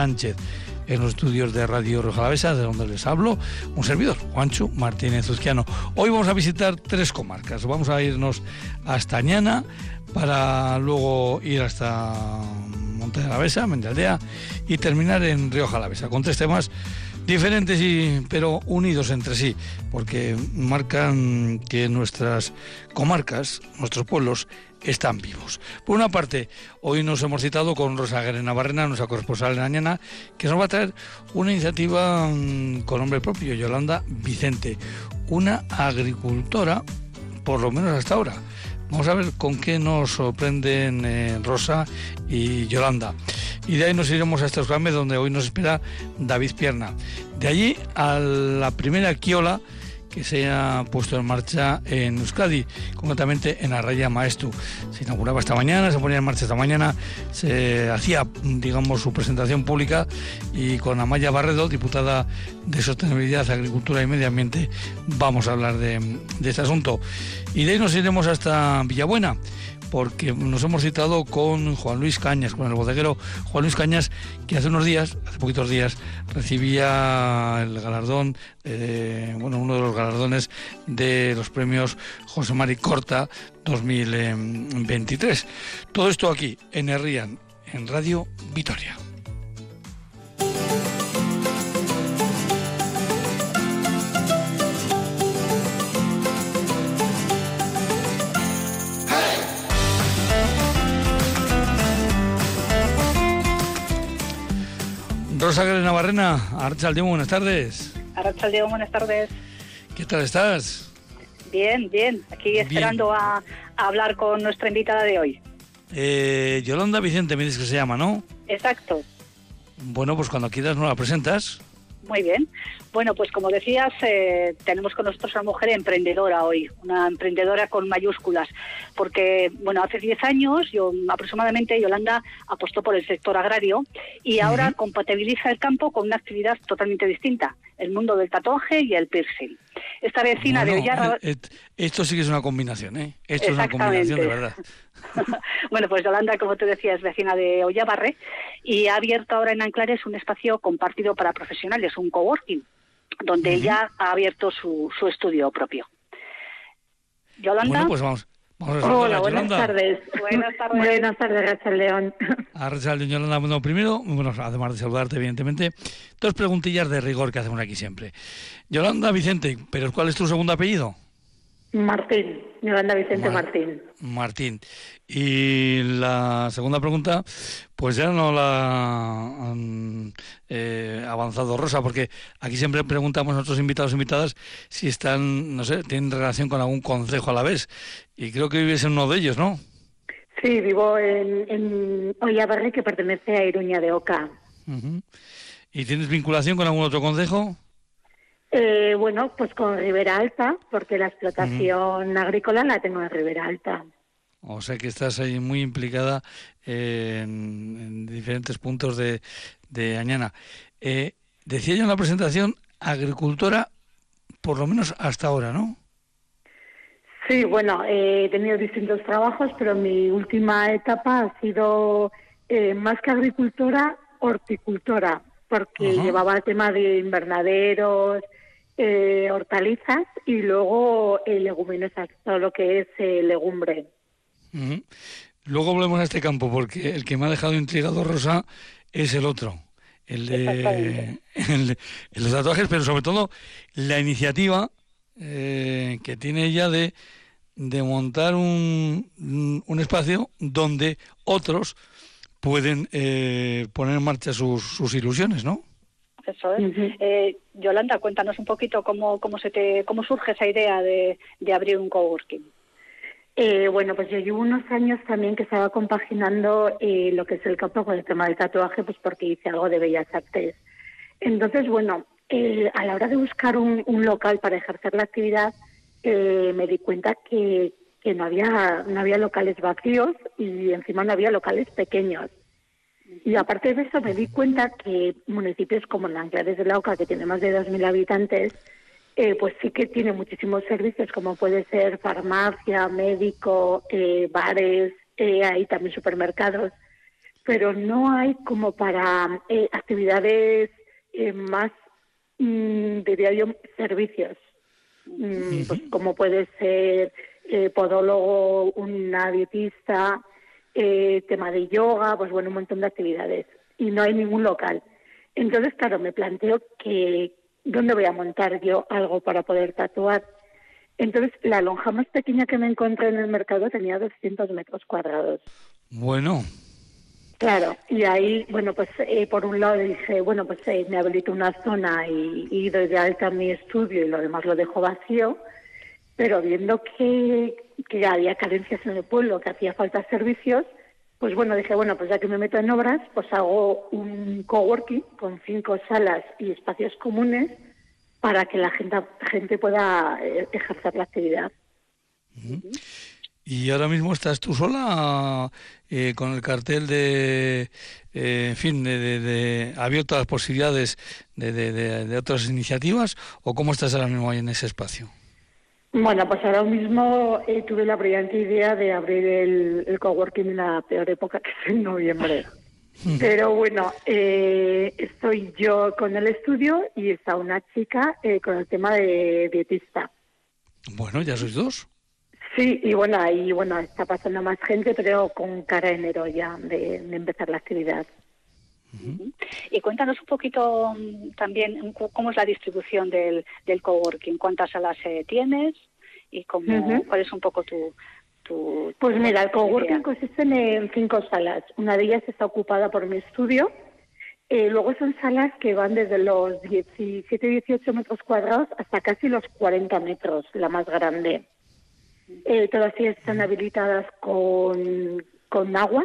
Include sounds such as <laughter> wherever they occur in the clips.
Sánchez en los estudios de Radio Rojalavesa, de donde les hablo, un servidor, Juancho Martínez Uzquiano. Hoy vamos a visitar tres comarcas. Vamos a irnos hasta Añana para luego ir hasta Monte de la Besa, Mendaldea y terminar en Río Jalavesa con tres temas diferentes y pero unidos entre sí, porque marcan que nuestras comarcas, nuestros pueblos están vivos. Por una parte, hoy nos hemos citado con Rosa Guerena Barrena, nuestra corresponsal en Añana, que nos va a traer una iniciativa mm, con nombre propio, Yolanda Vicente, una agricultora, por lo menos hasta ahora. Vamos a ver con qué nos sorprenden eh, Rosa y Yolanda. Y de ahí nos iremos a estos donde hoy nos espera David Pierna. De allí a la primera Quiola que se ha puesto en marcha en Euskadi, concretamente en Arraya Maestu. Se inauguraba esta mañana, se ponía en marcha esta mañana, se hacía, digamos, su presentación pública y con Amaya Barredo, diputada de Sostenibilidad, Agricultura y Medio Ambiente, vamos a hablar de, de este asunto. Y de ahí nos iremos hasta Villabuena porque nos hemos citado con Juan Luis Cañas, con el bodeguero Juan Luis Cañas, que hace unos días, hace poquitos días, recibía el galardón, eh, bueno, uno de los galardones de los premios José Mari Corta 2023. Todo esto aquí, en Herrian, en Radio Vitoria. Rosa Gare Navarrena, Archaldeón, buenas tardes. Archaldeón, buenas tardes. ¿Qué tal estás? Bien, bien. Aquí esperando A, a, hablar con nuestra invitada de hoy. Eh, Yolanda Vicente, me dices que se llama, ¿no? Exacto. Bueno, pues cuando quieras nos la presentas. Muy bien. Bueno, pues como decías, eh, tenemos con nosotros a una mujer emprendedora hoy, una emprendedora con mayúsculas, porque, bueno, hace 10 años, yo aproximadamente, Yolanda apostó por el sector agrario y ahora compatibiliza el campo con una actividad totalmente distinta, el mundo del tatuaje y el piercing. Esta vecina Bueno, de Ollarra... eh, eh, esto sí que es una combinación, ¿eh? Esto es una combinación de verdad. <laughs> bueno, pues Yolanda, como te decía, es vecina de Ollabarre y ha abierto ahora en Anclares un espacio compartido para profesionales, un coworking, donde ella ha abierto su, su estudio propio. Yolanda. Bueno, pues vamos. Vamos a saludar Hola, buenas Yolanda. tardes. Buenas tardes. <laughs> Buenas tardes, Rachel León. <laughs> A Rachel Yolanda, bueno, primero, bueno, además de saludarte, evidentemente, dos preguntillas de rigor que hacemos aquí siempre. Yolanda Vicente, ¿pero cuál es tu segundo apellido? Martín, Yolanda Vicente Mar- Martín. Martín. Y la segunda pregunta, pues ya no la han eh, avanzado Rosa, porque aquí siempre preguntamos a nuestros invitados e invitadas si están, no sé, tienen relación con algún concejo a la vez. Y creo que vives en uno de ellos, ¿no? Sí, vivo en, en Ollabarre, que pertenece a Iruña de Oca. ¿Y tienes vinculación con algún otro concejo? Eh, bueno, pues con Ribera Alta, porque la explotación agrícola la tengo en Ribera Alta. O sea que estás ahí muy implicada eh, en, en diferentes puntos de, de Añana. Eh, decía yo en la presentación, agricultora, por lo menos hasta ahora, ¿no? Sí, bueno, eh, he tenido distintos trabajos, pero mi última etapa ha sido eh, más que agricultora, horticultora, porque llevaba el tema de invernaderos, eh, hortalizas y luego eh, leguminosas, todo lo que es eh, legumbre. Luego volvemos a este campo, porque el que me ha dejado intrigado, Rosa, es el otro. El de, el de- el de los tatuajes, pero sobre todo la iniciativa eh, que tiene ella de, de montar un, un espacio donde otros pueden eh, poner en marcha sus, sus ilusiones, ¿no? Eso es. Eh, Yolanda, cuéntanos un poquito cómo, cómo, se te, cómo surge esa idea de, de abrir un coworking. Eh, bueno, pues yo llevo unos años también que estaba compaginando eh, lo que es el campo con el tema del tatuaje, pues porque hice algo de bellas artes. Entonces, bueno, eh, a la hora de buscar un, un local para ejercer la actividad, eh, me di cuenta que, que no había no había locales vacíos y encima no había locales pequeños. Y aparte de eso, me di cuenta que municipios como Nanclares de la Oca, que tiene más de 2.000 habitantes, eh, pues sí que tiene muchísimos servicios, como puede ser farmacia, médico, eh, bares, eh, hay también supermercados. pero no hay como para eh, actividades eh, más, mm, diría yo, servicios, mm, pues como puede ser podólogo, una dietista, eh, tema de yoga, pues bueno, un montón de actividades. Y no hay ningún local. Entonces, claro, me planteo que dónde voy a montar yo algo para poder tatuar. Entonces, la lonja más pequeña que me encontré en el mercado tenía 200 metros cuadrados. Bueno. Claro, y ahí, bueno, pues eh, por un lado dije, bueno, pues eh, me habilito una zona y, y doy de alta mi estudio y lo demás lo dejo vacío, pero viendo que, que había carencias en el pueblo, que hacía falta servicios, pues bueno, dije, bueno, pues ya que me meto en obras, pues hago un coworking con cinco salas y espacios comunes para que la gente, gente pueda eh, ejercer la actividad. Y ahora mismo estás tú sola eh, con el cartel de, eh, en fin, de, de, de, abierto a las posibilidades de, de, otras iniciativas o cómo estás ahora mismo ahí en ese espacio? Bueno, pues ahora mismo eh, tuve la brillante idea de abrir el, el, coworking en la peor época que es en noviembre. Pero bueno, eh, estoy yo con el estudio y está una chica eh, con el tema de dietista. Bueno, ya sois dos. Sí, y bueno, ahí bueno, está pasando más gente, pero con cara enero ya de, de empezar la actividad. Uh -huh. Y cuéntanos un poquito mm, también cómo es la distribución del, del coworking, cuántas salas eh, tienes y cómo, uh -huh. cuál es un poco tu, tu Pues mira, el coworking consiste en cinco salas. Una de ellas está ocupada por mi estudio. Eh, luego son salas que van desde los 17, 18 metros cuadrados hasta casi los 40 metros, la más grande. Eh, todas ellas están habilitadas con, con agua.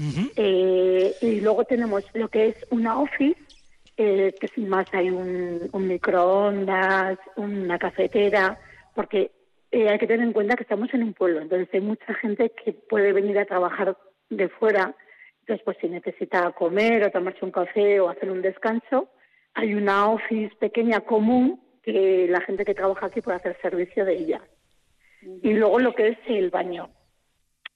Uh -huh. eh, y luego tenemos lo que es una office, eh, que sin más hay un, un microondas, una cafetera, porque eh, hay que tener en cuenta que estamos en un pueblo, entonces hay mucha gente que puede venir a trabajar de fuera, entonces pues si necesita comer o tomarse un café o hacer un descanso, hay una office pequeña común que la gente que trabaja aquí puede hacer servicio de ella. Y luego lo que es el baño.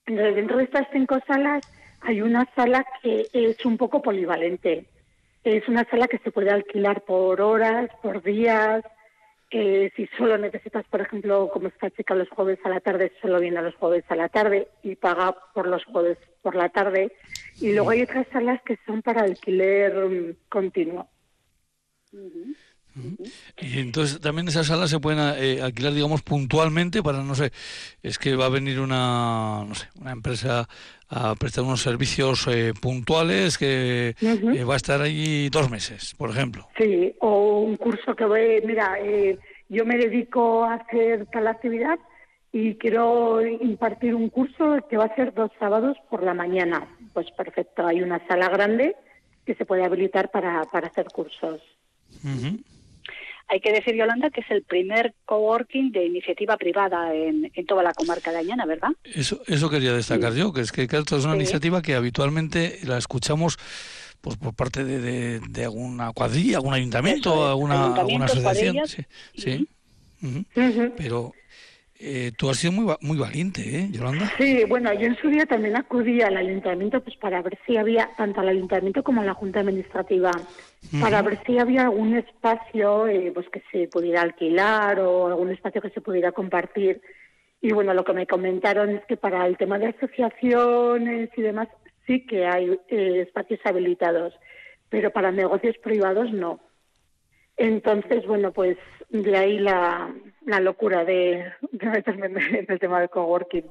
Entonces, dentro de estas cinco salas hay una sala que es un poco polivalente. Es una sala que se puede alquilar por horas, por días. Eh, si solo necesitas, por ejemplo, como esta chica los jueves a la tarde, solo viene a los jueves a la tarde y paga por los jueves por la tarde. Y luego hay otras salas que son para alquiler um, continuo. Uh -huh. Y entonces también esas salas se pueden eh, alquilar, digamos, puntualmente para, no sé, es que va a venir una, no sé, una empresa a prestar unos servicios eh, puntuales que uh -huh. eh, va a estar allí dos meses, por ejemplo. Sí, o un curso que voy, mira, eh, yo me dedico a hacer tal actividad y quiero impartir un curso que va a ser dos sábados por la mañana. Pues perfecto, hay una sala grande que se puede habilitar para, para hacer cursos. Uh -huh. Hay que decir, Yolanda, que es el primer coworking de iniciativa privada en, en toda la comarca de Añana, ¿verdad? Eso, eso quería destacar sí. yo, que es que esto es una sí. iniciativa que habitualmente la escuchamos pues por parte de, de, de alguna cuadrilla, algún ayuntamiento, es, alguna, alguna asociación. Sí, sí. Uh -huh. Uh -huh. Pero eh, tú has sido muy, muy valiente, ¿eh, Yolanda? Sí, bueno, yo en su día también acudí al ayuntamiento pues para ver si había, tanto al ayuntamiento como a la Junta Administrativa, uh -huh. para ver si había algún espacio eh, pues que se pudiera alquilar o algún espacio que se pudiera compartir. Y bueno, lo que me comentaron es que para el tema de asociaciones y demás sí que hay eh, espacios habilitados, pero para negocios privados no. Entonces, bueno, pues de ahí la, la locura de, de meterme en el tema del coworking.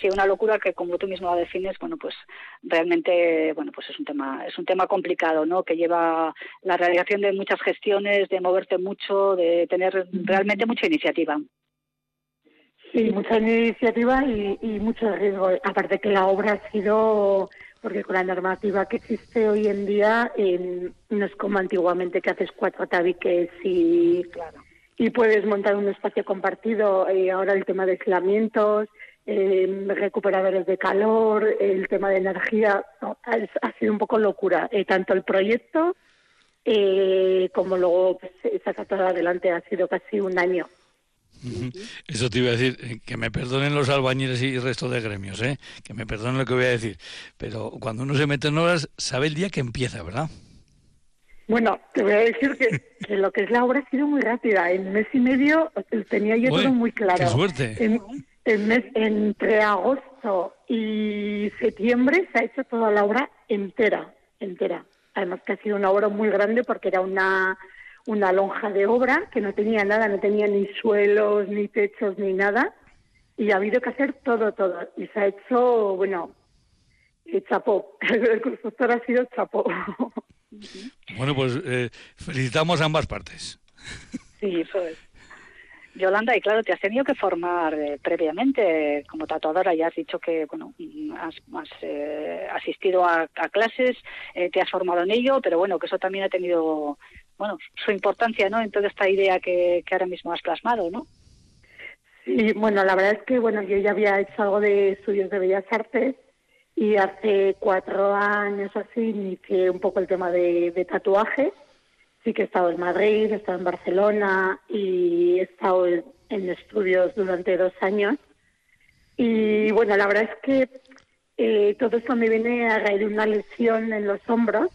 Sí, una locura que como tú mismo la defines, bueno, pues realmente, bueno, pues es un tema, es un tema complicado, ¿no? Que lleva la realización de muchas gestiones, de moverte mucho, de tener realmente mucha iniciativa. Sí, mucha iniciativa y, y mucho riesgo. Aparte que la obra ha sido porque con la normativa que existe hoy en día eh, no es como antiguamente que haces cuatro tabiques y, claro. Y puedes montar un espacio compartido. Eh, ahora el tema de aislamientos, eh, recuperadores de calor, el tema de energía, ha, sido un poco locura. Eh, tanto el proyecto eh, como luego pues, sacar todo adelante ha sido casi un año. Eso te iba a decir, que me perdonen los albañiles y el resto de gremios, que me perdonen lo que voy a decir, pero cuando uno se mete en horas, sabe el día que empieza, ¿verdad? Bueno, te voy a decir que, lo que es la obra ha sido muy rápida. En mes y medio tenía yo todo muy claro. ¡Qué suerte! En, mes, entre agosto y septiembre se ha hecho toda la obra entera, entera. Además que ha sido una obra muy grande porque era una una lonja de obra que no tenía nada, no tenía ni suelos, ni techos, ni nada. Y ha habido que hacer todo, todo. Y se ha hecho, bueno, chapó. <laughs> El constructor ha sido chapó. <laughs> Bueno, pues eh, felicitamos a ambas partes. Sí, eso es. Yolanda, y claro, te has tenido que formar eh, previamente como tatuadora, ya has dicho que bueno has, eh, asistido a, clases, te has formado en ello, pero bueno, que eso también ha tenido bueno, su importancia, ¿no? En toda esta idea que, ahora mismo has plasmado, ¿no? Sí, bueno, la verdad es que, bueno, yo ya había hecho algo de estudios de Bellas Artes y hace cuatro años así inicié un poco el tema de, tatuaje. Sí que he estado en Madrid, he estado en Barcelona y he estado en, estudios durante dos años. Y bueno, la verdad es que eh, todo esto me viene a raíz de una lesión en los hombros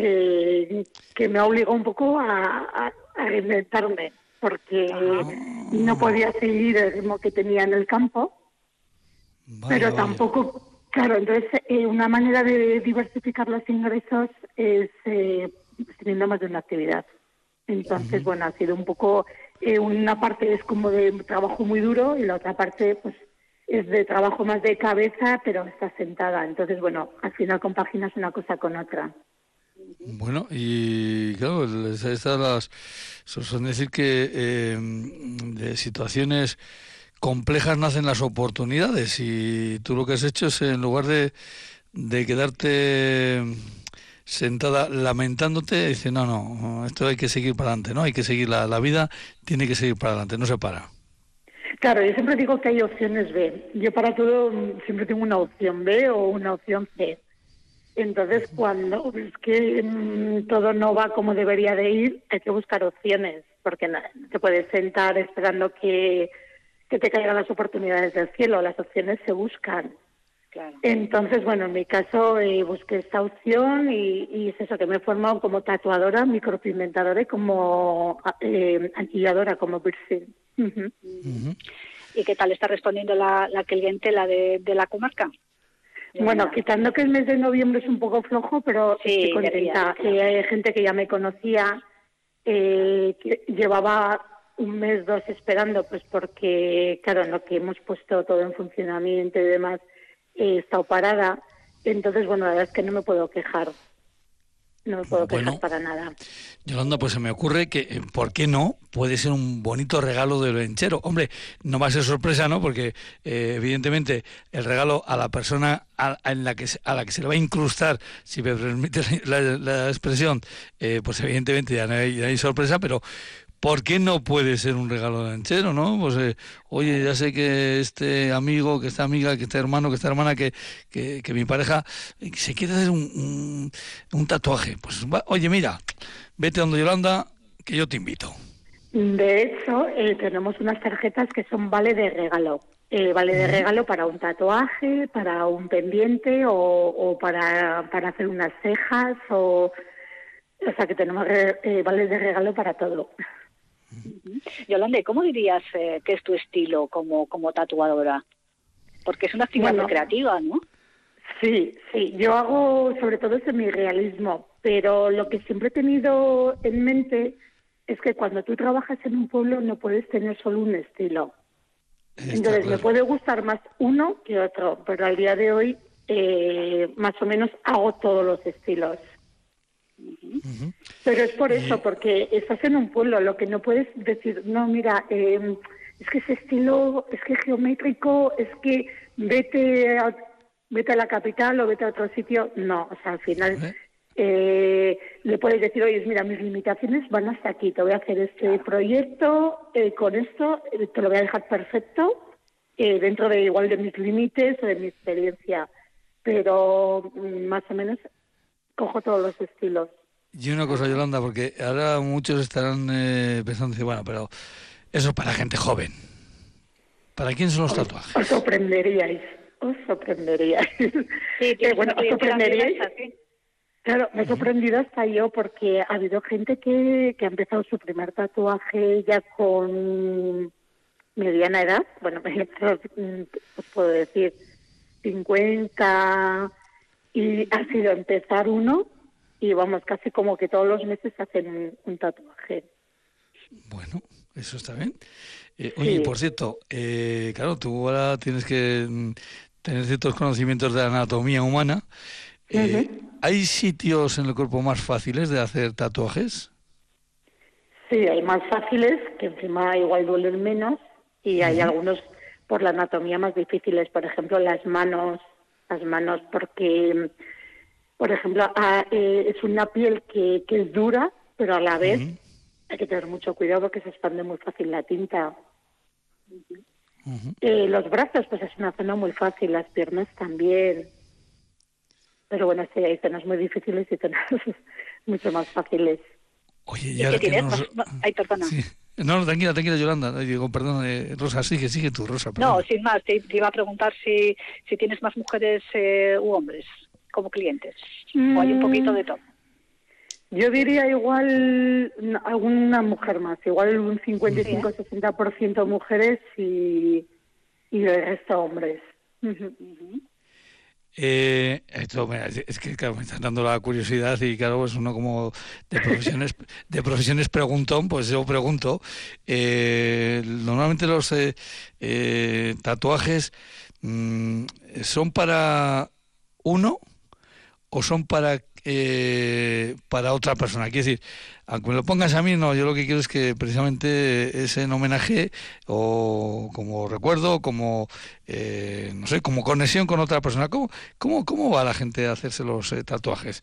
eh, que me obligó un poco a, reinventarme, porque ah. no podía seguir el ritmo que tenía en el campo, pero tampoco, claro, entonces eh, una manera de diversificar los ingresos es eh, teniendo más de una actividad. Entonces, bueno, ha sido un poco, eh, una parte es como de trabajo muy duro y la otra parte, pues, es de trabajo más de cabeza, pero está sentada. Entonces, bueno, al final compaginas una cosa con otra. Bueno, y claro, estas las, son decir que em, de situaciones complejas nacen las oportunidades y tú lo que has hecho es en lugar de, de quedarte sentada lamentándote, dice, no, no, esto hay que seguir para adelante, ¿no? Hay que seguir, la, la vida tiene que seguir para adelante, no se para. Claro, yo siempre digo que hay opciones B. Yo para todo siempre tengo una opción B o una opción C. Entonces, cuando ves que mm, todo no va como debería de ir, hay que buscar opciones, porque no, te puedes sentar esperando que, te caigan las oportunidades del cielo, las opciones se buscan. Entonces, bueno, en mi caso eh, busqué esta opción y, es eso, que me he formado como tatuadora, micropigmentadora y como eh, como piercing. ¿Y qué tal está respondiendo la, la clientela de la comarca? Bueno, quitando que el mes de noviembre es un poco flojo, pero estoy contenta. hay gente que ya me conocía, eh, que llevaba un mes, dos esperando, pues porque, claro, en lo que hemos puesto todo en funcionamiento y demás, he estado parada. Entonces, bueno, la verdad es que no me puedo quejar. No puedo bueno, para nada. Yolanda, pues se me ocurre que, eh, ¿por qué no? Puede ser un bonito regalo del lenchero. Hombre, no va a ser sorpresa, ¿no? Porque eh, evidentemente el regalo a la persona a, la que, a la que se le va a incrustar, si me permite la, expresión, eh, pues evidentemente ya no, hay, ya no hay sorpresa, pero ¿por qué no puede ser un regalo lanchero, no? Pues, eh, oye, ya sé que este amigo, que esta amiga, que este hermano, que esta hermana, que, que, mi pareja eh, se quiere hacer un, un, tatuaje. Pues, oye, mira, vete donde Yolanda, que yo te invito. De hecho, eh, tenemos unas tarjetas que son vale de regalo. vale de regalo para un tatuaje, para un pendiente o, o para, para hacer unas cejas o... O sea que tenemos eh, vales de regalo para todo. Yolanda, ¿cómo dirías eh, que es tu estilo como, como tatuadora? Porque es una actividad muy creativa, ¿no? Sí, sí. Yo hago sobre todo mi realismo, pero lo que siempre he tenido en mente es que cuando tú trabajas en un pueblo no puedes tener solo un estilo. Entonces me puede gustar más uno que otro, pero al día de hoy eh, más o menos hago todos los estilos. Pero es por eso, porque estás en un pueblo, lo que no puedes decir, no, mira, em, es que ese estilo, es que geométrico, es que vete a, vete a la capital o vete a otro sitio. No, o sea, al final eh, le puedes decir, oye, mira, mis limitaciones van hasta aquí, te voy a hacer este proyecto, eh, con esto eh, te lo voy a dejar perfecto, dentro de igual de mis límites o de mi experiencia. Pero mm, más o menos cojo todos los estilos. Y una cosa, Yolanda, porque ahora muchos estarán eh, pensando, bueno, pero Eso para gente joven. ¿Para quién son los tatuajes? Os sorprenderíais, os sorprenderíais. Sí, <laughs> eh, bueno, os sorprenderíais. Claro, me he sorprendido hasta yo porque ha habido gente que, que ha empezado su primer tatuaje ya con mediana edad, bueno, os <laughs> puedo decir 50 y ha sido empezar uno y vamos, casi como que todos los meses hacen un, tatuaje. Bueno, eso está bien. Eh, oye, por cierto, eh, claro, tú ahora tienes que mm, tener ciertos conocimientos de la anatomía humana. Eh, ¿Hay sitios en el cuerpo más fáciles de hacer tatuajes? Sí, hay más fáciles, que encima igual duelen menos, y hay algunos por la anatomía más difíciles, por ejemplo, las manos, las manos, porque, por ejemplo, ah, eh, es una piel que, que es dura, pero a la vez hay que tener mucho cuidado porque se expande muy fácil la tinta. Eh, los brazos, pues es una zona muy fácil, las piernas también. Pero bueno, sí, hay zonas muy difíciles y zonas <laughs> mucho más fáciles. Oye, ya que nos... Ay, perdona. No, tranquila, tranquila, Yolanda. Digo, perdón, eh, Rosa, sigue, sigue tú, Rosa. No, sin más, te, iba a preguntar si, si tienes más mujeres eh, u hombres como clientes, o hay un poquito de todo. Yo diría igual alguna mujer más, igual un 55-60% mujeres y, y el resto hombres. Eh, esto, es que me está dando la curiosidad y claro, pues uno como de profesiones de profesiones preguntón, pues yo pregunto. Eh, normalmente los eh, eh, tatuajes mm, son para uno o son para para otra persona. Quiero decir, aunque me lo pongas a mí, no, yo lo que quiero es que precisamente ese en homenaje o como recuerdo, como, eh, no sé, como conexión con otra persona. ¿Cómo, cómo, cómo va la gente a hacerse los eh, tatuajes?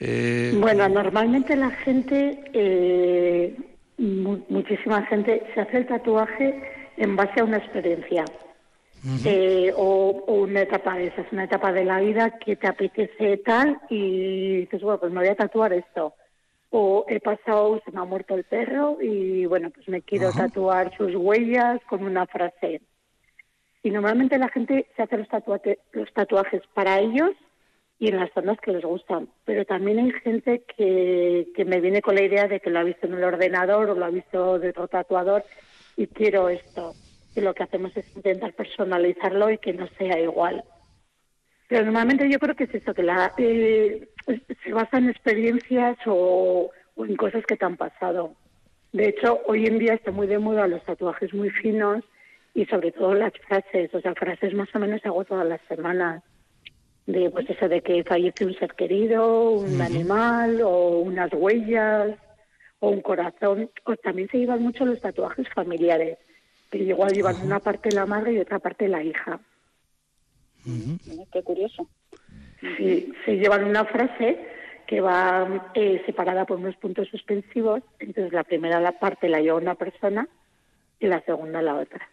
Eh, bueno, normalmente la gente, muchísima gente, se hace el tatuaje en base a una experiencia. O, una etapa de esas, una etapa de la vida que te apetece tal y dices, bueno, pues me voy a tatuar esto o he pasado, se me ha muerto el perro y bueno, pues me quiero tatuar sus huellas con una frase. Y normalmente la gente se hace los, los tatuajes para ellos y en las zonas que les gustan. Pero también hay gente que, que me viene con la idea de que lo ha visto en el ordenador o lo ha visto de otro tatuador y quiero esto. Y lo que hacemos es intentar personalizarlo y que no sea igual. Pero normalmente yo creo que es eso, que la, eh, se basa en experiencias o, en cosas que te han pasado. De hecho, hoy en día está muy de moda los tatuajes muy finos y sobre todo las frases, o sea, frases más o menos hago todas las semanas. De pues eso de que fallece un ser querido, un animal o unas huellas o un corazón. O también se llevan mucho los tatuajes familiares, que igual llevan una parte la madre y otra parte la hija. Qué curioso. Sí, se llevan una frase que va eh, separada por unos puntos suspensivos, entonces la primera la parte la lleva una persona y la segunda la otra.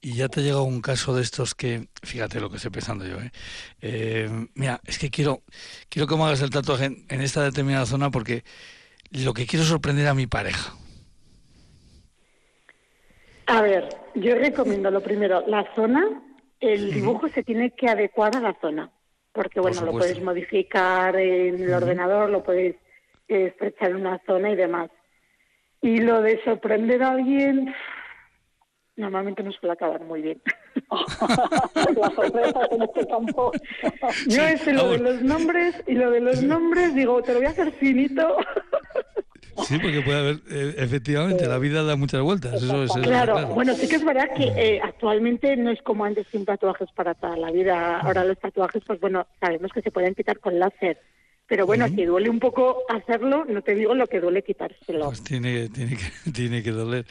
Y ya te ha llegado un caso de estos que, fíjate lo que estoy pensando yo, ¿eh? eh mira, es que quiero, quiero que me hagas el tatuaje en, esta determinada zona porque lo que quiero es sorprender a mi pareja. A ver, yo recomiendo lo primero, la zona el dibujo se tiene que adecuar a la zona, porque bueno, lo puedes modificar en el ordenador, lo puedes estrechar en una zona y demás. Y lo de sorprender a alguien, normalmente no suele acabar muy bien. <laughs> la sorpresa en este campo. Yo es lo de los nombres y lo de los nombres digo, te lo voy a hacer finito. <laughs> Sí, porque puede haber, eh, efectivamente, la vida da muchas vueltas. Eso es, claro. bueno, sí que es verdad que eh, actualmente no es como antes sin tatuajes para toda la vida. Ahora los tatuajes, pues bueno, sabemos que se pueden quitar con láser. Pero bueno, si duele un poco hacerlo, no te digo lo que duele quitárselo. Pues tiene, tiene, que, <laughs> tiene que doler.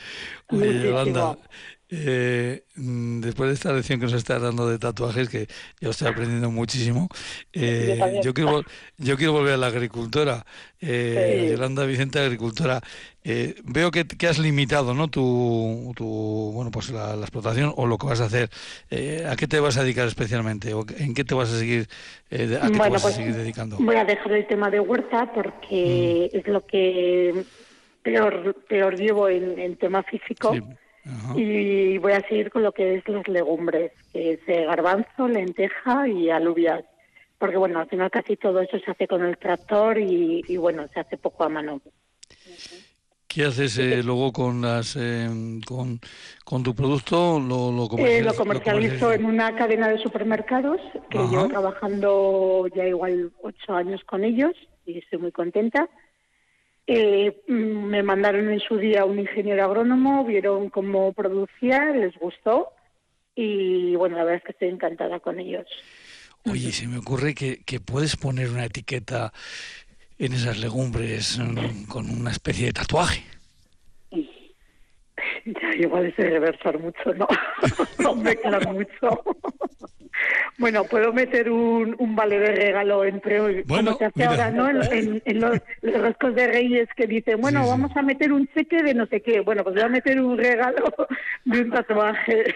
Oye, eh, mm, después de esta lección que nos está dando de tatuajes, que yo estoy aprendiendo muchísimo, eh, yo, quiero, yo quiero volver a la agricultora. Eh, Yolanda Vicente, agricultora. Eh, veo que, que, has limitado ¿no? tu, tu bueno, pues la, explotación o lo que vas a hacer. ¿A qué te vas a dedicar especialmente? ¿O ¿En qué te vas a seguir, a qué te vas a pues, seguir dedicando? Voy a dejar el tema de huerta porque mm. es lo que peor, peor llevo en, tema físico. Y voy a seguir con lo que es las legumbres, que es eh, garbanzo, lenteja y alubias. Porque bueno, al final casi todo eso se hace con el tractor y, bueno, se hace poco a mano. ¿Qué haces eh, luego con las eh, con, con, tu producto? ¿Lo, lo, lo comercializo en una cadena de supermercados que llevo trabajando ya igual ocho años con ellos y estoy muy contenta. Eh, mm, me mandaron en su día un ingeniero agrónomo, vieron cómo producía, les gustó y bueno, la verdad es que estoy encantada con ellos. Oye, se me ocurre que, que puedes poner una etiqueta en esas legumbres mm, con una especie de tatuaje. <laughs> <laughs> Igual es reversar mucho, ¿no? <laughs> no me queda mucho. <laughs> Bueno, puedo meter un, un vale de regalo entre bueno, como se hace ahora, ¿no? En, los, los, de Reyes que dicen, bueno, vamos a meter un cheque de no sé qué. Bueno, pues voy a meter un regalo de un tatuaje.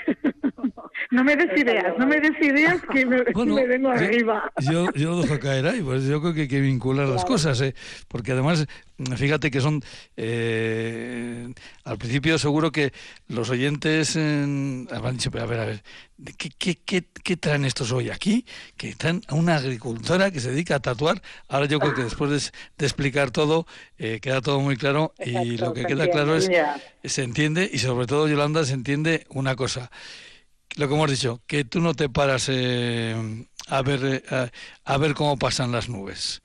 No me des ideas, no me des ideas que me, vengo arriba. Yo, yo lo dejo caer ahí, pues yo creo que hay que vincular las cosas, ¿eh? porque además, fíjate que son, eh, al principio seguro que los oyentes eh, habrán dicho, a ver, a ver, ¿qué, qué, qué, qué traen estos hoy aquí? Que traen a una agricultora que se dedica a tatuar. Ahora yo creo que después de, explicar todo, eh, queda todo muy claro y lo que queda claro es, se entiende y sobre todo, Yolanda, se entiende una cosa lo que hemos dicho, que tú no te paras eh, a ver eh, a, ver cómo pasan las nubes.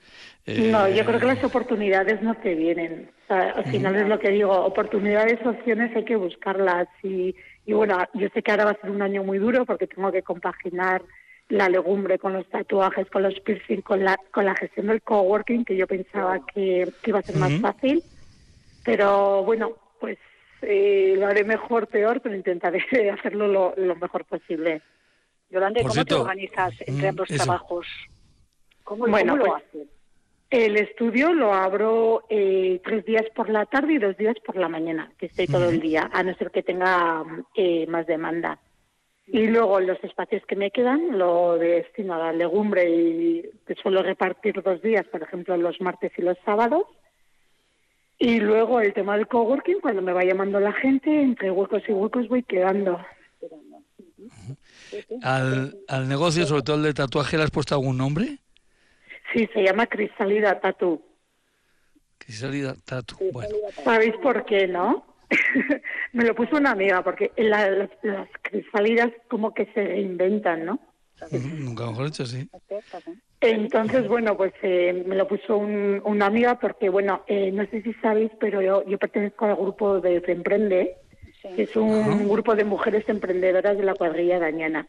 No, yo creo que las oportunidades no te vienen. al final es lo que digo, oportunidades, opciones hay que buscarlas. Y, y bueno, yo sé que ahora va a ser un año muy duro porque tengo que compaginar la legumbre con los tatuajes, con los piercing, con la, con la gestión del coworking, que yo pensaba que, iba a ser más fácil. Pero bueno, pues eh, lo haré mejor, peor, pero intentaré <laughs> hacerlo lo, mejor posible. Yolanda, ¿cómo te organizas entre mm, ambos trabajos? ¿Cómo, bueno, lo pues, haces? El estudio lo abro eh, tres días por la tarde y dos días por la mañana, que estoy todo el día, a no ser que tenga eh, más demanda. Y luego los espacios que me quedan lo destino a la legumbre y que suelo repartir dos días, por ejemplo, los martes y los sábados. Y luego el tema del coworking, cuando me va llamando la gente, entre huecos y huecos voy quedando. ¿Al, al negocio, sobre todo el de tatuaje, le has puesto algún nombre? Sí, se llama Cristalida Tatu. Cristalida Tatu, bueno. ¿Sabéis por qué, no? <laughs> me lo puso una amiga, porque las, las cristalidas como que se reinventan, ¿no? Nunca mejor dicho, sí. Entonces, bueno, pues eh, me lo puso una amiga porque, bueno, eh, no sé si sabéis, pero yo, yo pertenezco al grupo de Emprende, que es un grupo de mujeres emprendedoras de la cuadrilla dañana.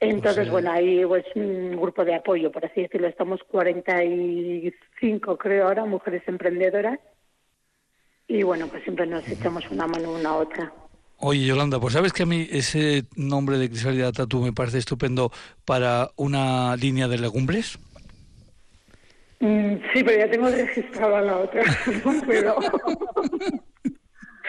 Entonces, bueno, ahí pues un grupo de apoyo, por así decirlo. Estamos 45, creo ahora, mujeres emprendedoras. Y bueno, pues siempre nos echamos una mano una a otra. Oye, Yolanda, pues sabes que a mí ese nombre de Crisalidad Tatu me parece estupendo para una línea de legumbres. Mm, sí, pero ya tengo registrada la otra. <laughs> No.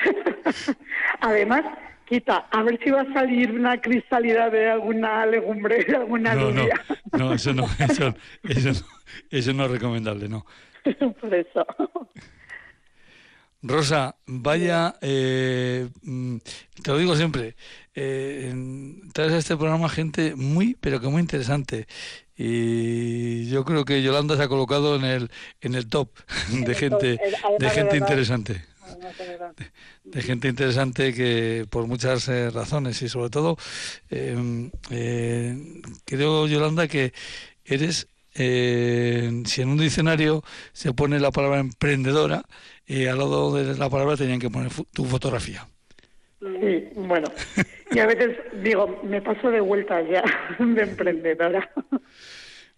<laughs> Además, quita, a ver si va a salir una cristalidad de alguna legumbre, de <laughs> alguna línea. No, no, eso no, <laughs> eso, eso, eso no es recomendable, no. Por eso. Rosa, vaya, eh, mm, te lo digo siempre, eh, traes a este programa gente muy, pero que muy interesante. Y yo creo que Yolanda se ha colocado en el, en el top de gente, de gente interesante. De, gente interesante que por muchas eh, razones y sobre todo em, creo Yolanda que eres si en un diccionario se pone la palabra emprendedora y al lado de la palabra tenían que poner tu fotografía. Sí, bueno, y a veces digo, me paso de vuelta ya <laughs> de emprendedora.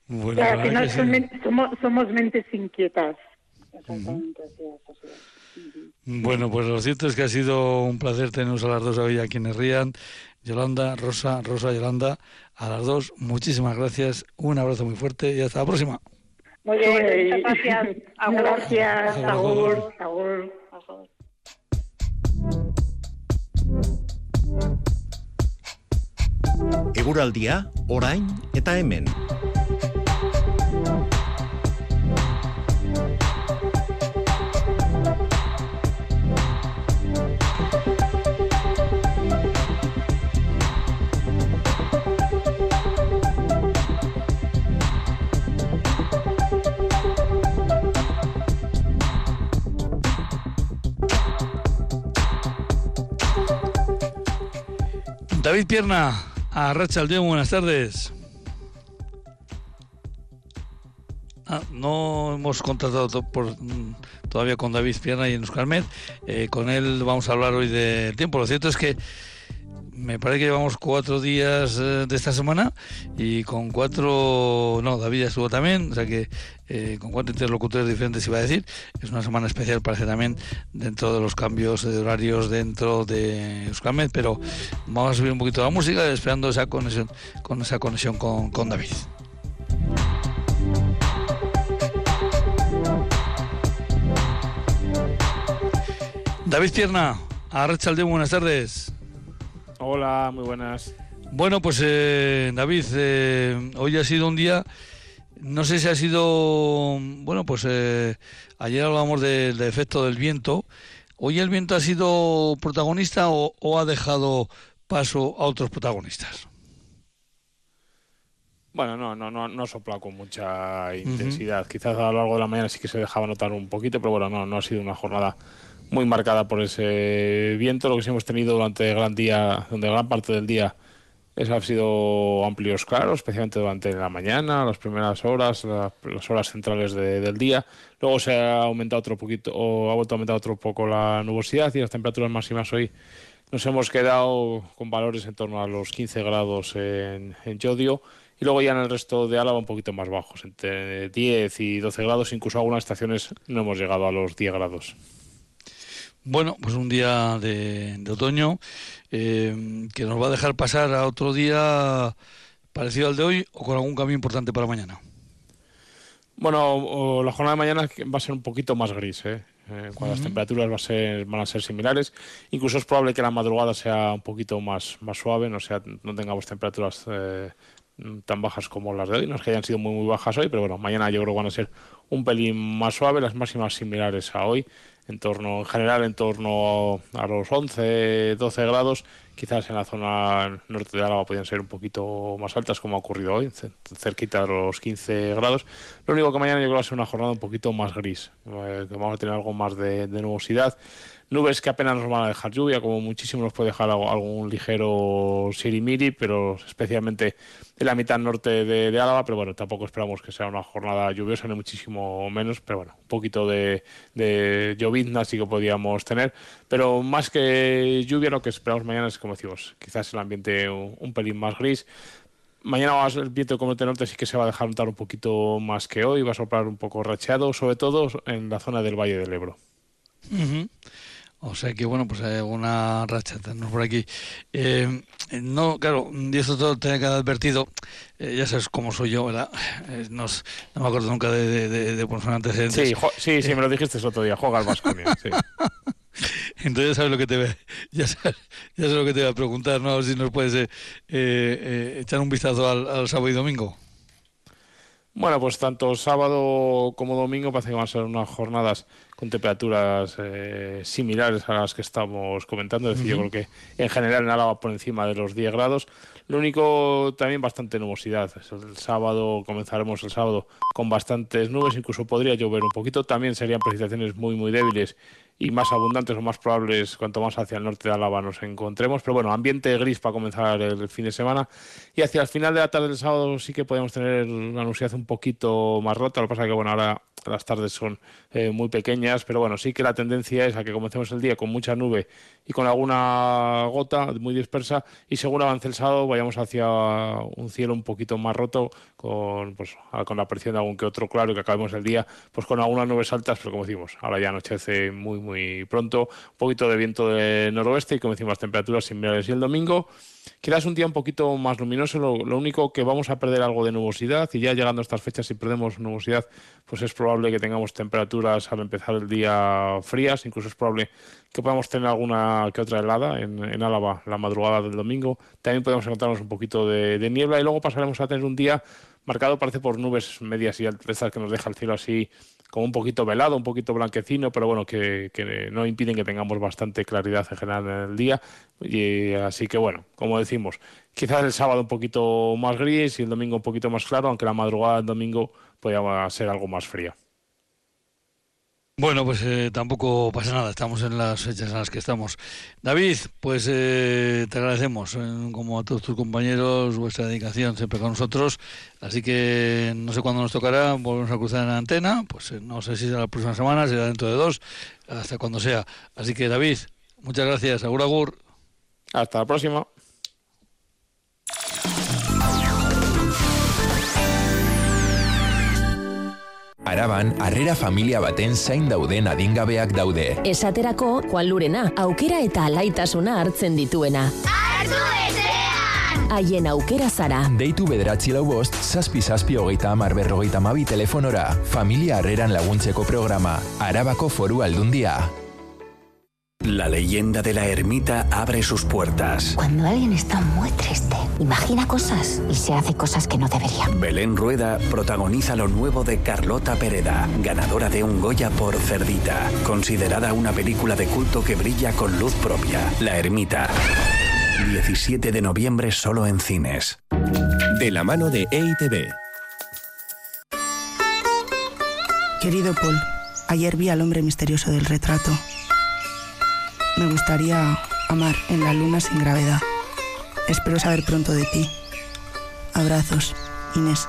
Bueno, al final somos, somos mentes inquietas. Bueno, pues lo cierto es que ha sido un placer teneros a las dos hoy aquí en Rían. Yolanda, Rosa, Rosa, Yolanda, a las dos, muchísimas gracias, un abrazo muy fuerte y hasta la próxima. Muy bien, muchas gracias. <laughs> Gracias, agur, agur. Eguraldia, orain eta hemen. David Pierna, a Racha Aldeón, buenas tardes. Ah, no hemos contratado por, mm, todavía con David Pierna y en Euskalmet. Eh, con él vamos a hablar hoy de tiempo. Lo cierto es que me parece que llevamos cuatro días eh, de esta semana y con cuatro, no, David ya estuvo también, o sea que eh, con cuatro interlocutores diferentes iba a decir. Es una semana especial, parece también, dentro de los cambios de horarios dentro de Euskalmet, pero vamos a subir un poquito la música esperando esa conexión con esa conexión con, con David. David Pierna, Arrachalde, buenas tardes. Hola, muy buenas. Bueno, pues eh, David, eh, hoy ha sido un día, no sé si ha sido, bueno, pues eh, ayer hablábamos del efecto del viento. ¿Hoy el viento ha sido protagonista o, ha dejado paso a otros protagonistas? Bueno, no, no, no, no ha soplado con mucha intensidad. Quizás a lo largo de la mañana sí que se dejaba notar un poquito, pero bueno, no, no ha sido una jornada muy marcada por ese viento. Lo que sí hemos tenido durante gran día, donde gran parte del día es, ha sido amplios claros, especialmente durante la mañana, las primeras horas, las horas centrales del día. Luego se ha aumentado otro poquito, o ha vuelto a aumentar otro poco la nubosidad y las temperaturas máximas hoy nos hemos quedado con valores en torno a los 15 grados en, en Yodio y luego ya en el resto de Álava un poquito más bajos, entre 10 y 12 grados, incluso algunas estaciones no hemos llegado a los 10 grados. Bueno, pues un día de, otoño eh, que nos va a dejar pasar a otro día parecido al de hoy o con algún cambio importante para mañana. Bueno, la jornada de mañana va a ser un poquito más gris, ¿eh? eh cuando las temperaturas va a ser, van a ser similares. Incluso es probable que la madrugada sea un poquito más, más suave, no, sea, no tengamos temperaturas eh, tan bajas como las de hoy. No es que hayan sido muy, muy bajas hoy, pero bueno, mañana yo creo que van a ser un pelín más suave, las máximas similares a hoy en torno, en general en torno a los 11, 12 grados. Quizás en la zona norte de Álava podrían ser un poquito más altas, como ha ocurrido hoy, cerquita de los 15 grados. Lo único que mañana yo creo va a ser una jornada un poquito más gris, eh, que vamos a tener algo más de, de nubosidad. Nubes que apenas nos van a dejar lluvia, como muchísimo nos puede dejar algún ligero sirimiri, pero especialmente en la mitad norte de, Álava, pero bueno, tampoco esperamos que sea una jornada lluviosa, ni muchísimo menos, pero bueno, un poquito de, de llovizna sí que podríamos tener, pero más que lluvia, lo que esperamos mañana es, como decimos, quizás el ambiente un, pelín más gris, Mañana el viento de componente norte sí que se va a dejar notar un poquito más que hoy, va a soplar un poco racheado, sobre todo en la zona del Valle del Ebro. O sea que, bueno, pues hay alguna racha tenemos por aquí. Eh, no, claro, y esto todo tenía que haber advertido, eh, ya sabes cómo soy yo, ¿verdad? Eh, no, me acuerdo nunca de, de, de, poner antecedentes. Sí, sí, sí, me lo dijiste el otro día, juega al Vasconia, sí. <laughs> Entonces ya sabes lo que te ve, ya sabes, ya sabes lo que te voy a preguntar, ¿no? A ver si nos puedes echar un vistazo al, al sábado y domingo. Bueno, pues tanto sábado como domingo parece que van a ser unas jornadas con temperaturas eh, similares a las que estamos comentando. Es decir, yo creo que en general en Álava por encima de los 10 grados. Lo único también bastante nubosidad. El sábado comenzaremos el sábado con bastantes nubes, incluso podría llover un poquito. También serían precipitaciones muy muy débiles y más abundantes o más probables cuanto más hacia el norte de Álava nos encontremos. Pero bueno, ambiente gris para comenzar el fin de semana. Y hacia el final de la tarde del sábado sí que podemos tener una nubosidad un poquito más rota. Lo que pasa es que bueno, ahora las tardes son eh, muy pequeñas, pero bueno, sí que la tendencia es a que comencemos el día con mucha nube y con alguna gota muy dispersa y según avance el sábado vayamos hacia un cielo un poquito más roto con, pues, con la aparición de algún que otro claro y que acabemos el día pues con algunas nubes altas, pero como decimos, ahora ya anochece muy muy pronto, un poquito de viento de noroeste y como decimos, temperaturas similares. Y el domingo Quizás un día un poquito más luminoso, lo, único que vamos a perder algo de nubosidad y ya llegando a estas fechas si perdemos nubosidad, pues es probable que tengamos temperaturas al empezar el día frías, incluso es probable que podamos tener alguna que otra helada en, en Álava la madrugada del domingo. También podemos encontrarnos un poquito de, de niebla y luego pasaremos a tener un día marcado parece por nubes medias y altas que nos deja el cielo así como un poquito velado, un poquito blanquecino, pero bueno, que, no impiden que tengamos bastante claridad en general en el día. Y así que bueno, como decimos, quizás el sábado un poquito más gris y el domingo un poquito más claro, aunque la madrugada del domingo podría ser algo más fría. Bueno, pues eh, tampoco pasa nada, estamos en las fechas en las que estamos. David, pues eh, te agradecemos, eh, como a todos tus compañeros, vuestra dedicación siempre con nosotros. Así que no sé cuándo nos tocará, volvemos a cruzar en la antena, pues no sé si será la próxima semana, será dentro de dos, hasta cuando sea. Así que David, muchas gracias, agur agur. Hasta la próxima. Araban, harrera familia baten zain dauden adingabeak daude. Esaterako, Juan Lurena, aukera eta alaitasuna hartzen dituena. Artu! Haien aukera zara. Deitu bederatzi lau bost, zazpi zazpi hogeita amar berrogeita mabi telefonora. Familia harreran laguntzeko programa. Arabako foru aldundia. La leyenda de la ermita abre sus puertas. Cuando alguien está muy triste, imagina cosas y se hace cosas que no debería. Belén Rueda protagoniza lo nuevo de Carlota Pereda, ganadora de un Goya por Cerdita, considerada una película de culto que brilla con luz propia. La ermita. 17 de noviembre solo en cines. De la mano de EITB. Querido Paul, ayer vi al hombre misterioso del retrato. Me gustaría amar en la luna sin gravedad. Espero saber pronto de ti. Abrazos, Inés.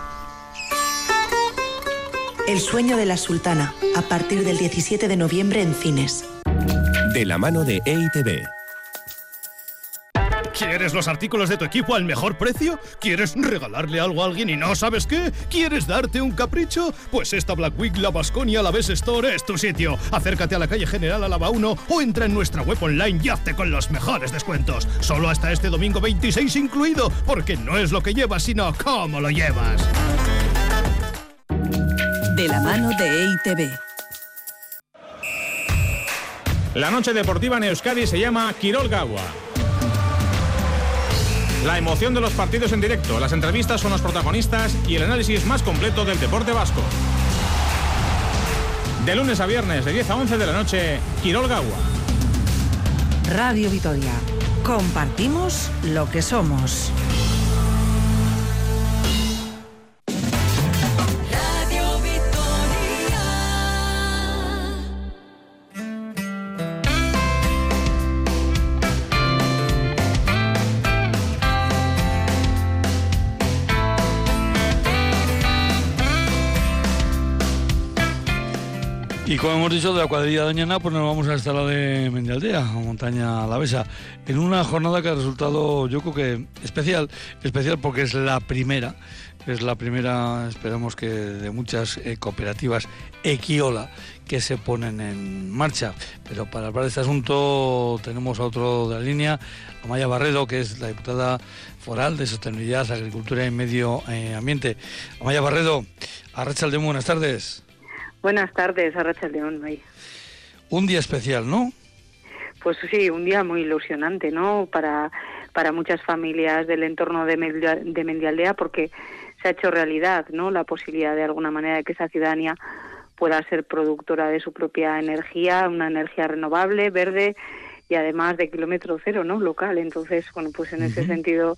El sueño de la sultana, a partir del 17 de noviembre en cines. De la mano de EITB. ¿Quieres los artículos de tu equipo al mejor precio? ¿Quieres regalarle algo a alguien y no sabes qué? ¿Quieres darte un capricho? Pues esta Black Week La Basconia La Best Store es tu sitio. Acércate a la calle General Alaba 1 o entra en nuestra web online y hazte con los mejores descuentos. Solo hasta este domingo 26 incluido, porque no es lo que llevas, sino cómo lo llevas. De la mano de EITB. La noche deportiva en Euskadi se llama Quirol Gawa. La emoción de los partidos en directo, las entrevistas con los protagonistas y el análisis más completo del deporte vasco. De lunes a viernes, de 10 a 11 de la noche, Quirol Gawa. Radio Vitoria. Compartimos lo que somos. Como hemos dicho, de la cuadrilla de Doñana, pues nos vamos hasta la de Mendialdea, a Montaña Alavesa, en una jornada que ha resultado, yo creo que especial, especial porque es la primera, es la primera, esperamos que de muchas eh, cooperativas Equiola que se ponen en marcha. Pero para hablar de este asunto tenemos a otro de la línea, Amaya Barredo, que es la diputada foral de Sostenibilidad, Agricultura y Medio eh, Ambiente. Amaya Barredo, Arrachaldeón, buenas tardes. Buenas tardes, Arracha León. Ahí. Un día especial, ¿no? Pues sí, un día muy ilusionante, ¿no? Para, para muchas familias del entorno de, de Mendialdea, porque se ha hecho realidad, ¿no? La posibilidad de alguna manera de que esa ciudadanía pueda ser productora de su propia energía, una energía renovable, verde y además de kilómetro cero, ¿no? Local. Entonces, bueno, pues en uh -huh. ese sentido,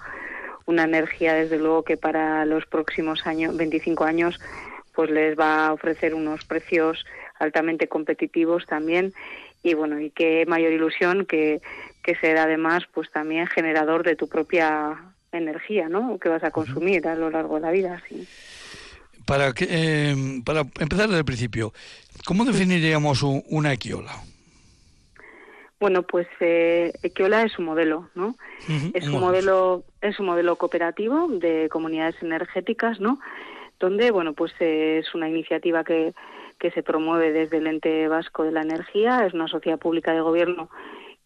una energía, desde luego, que para los próximos años, 25 años, pues les va a ofrecer unos precios altamente competitivos también. Y bueno y qué mayor ilusión que, que ser además pues también generador de tu propia energía no que vas a consumir a lo largo de la vida sí. Para que eh, para empezar desde el principio cómo definiríamos una equiola bueno pues eh, equiola es un modelo no uh -huh, es un modelo es un modelo cooperativo de comunidades energéticas no donde bueno pues es una iniciativa que, que se promueve desde el ente vasco de la energía es una sociedad pública de gobierno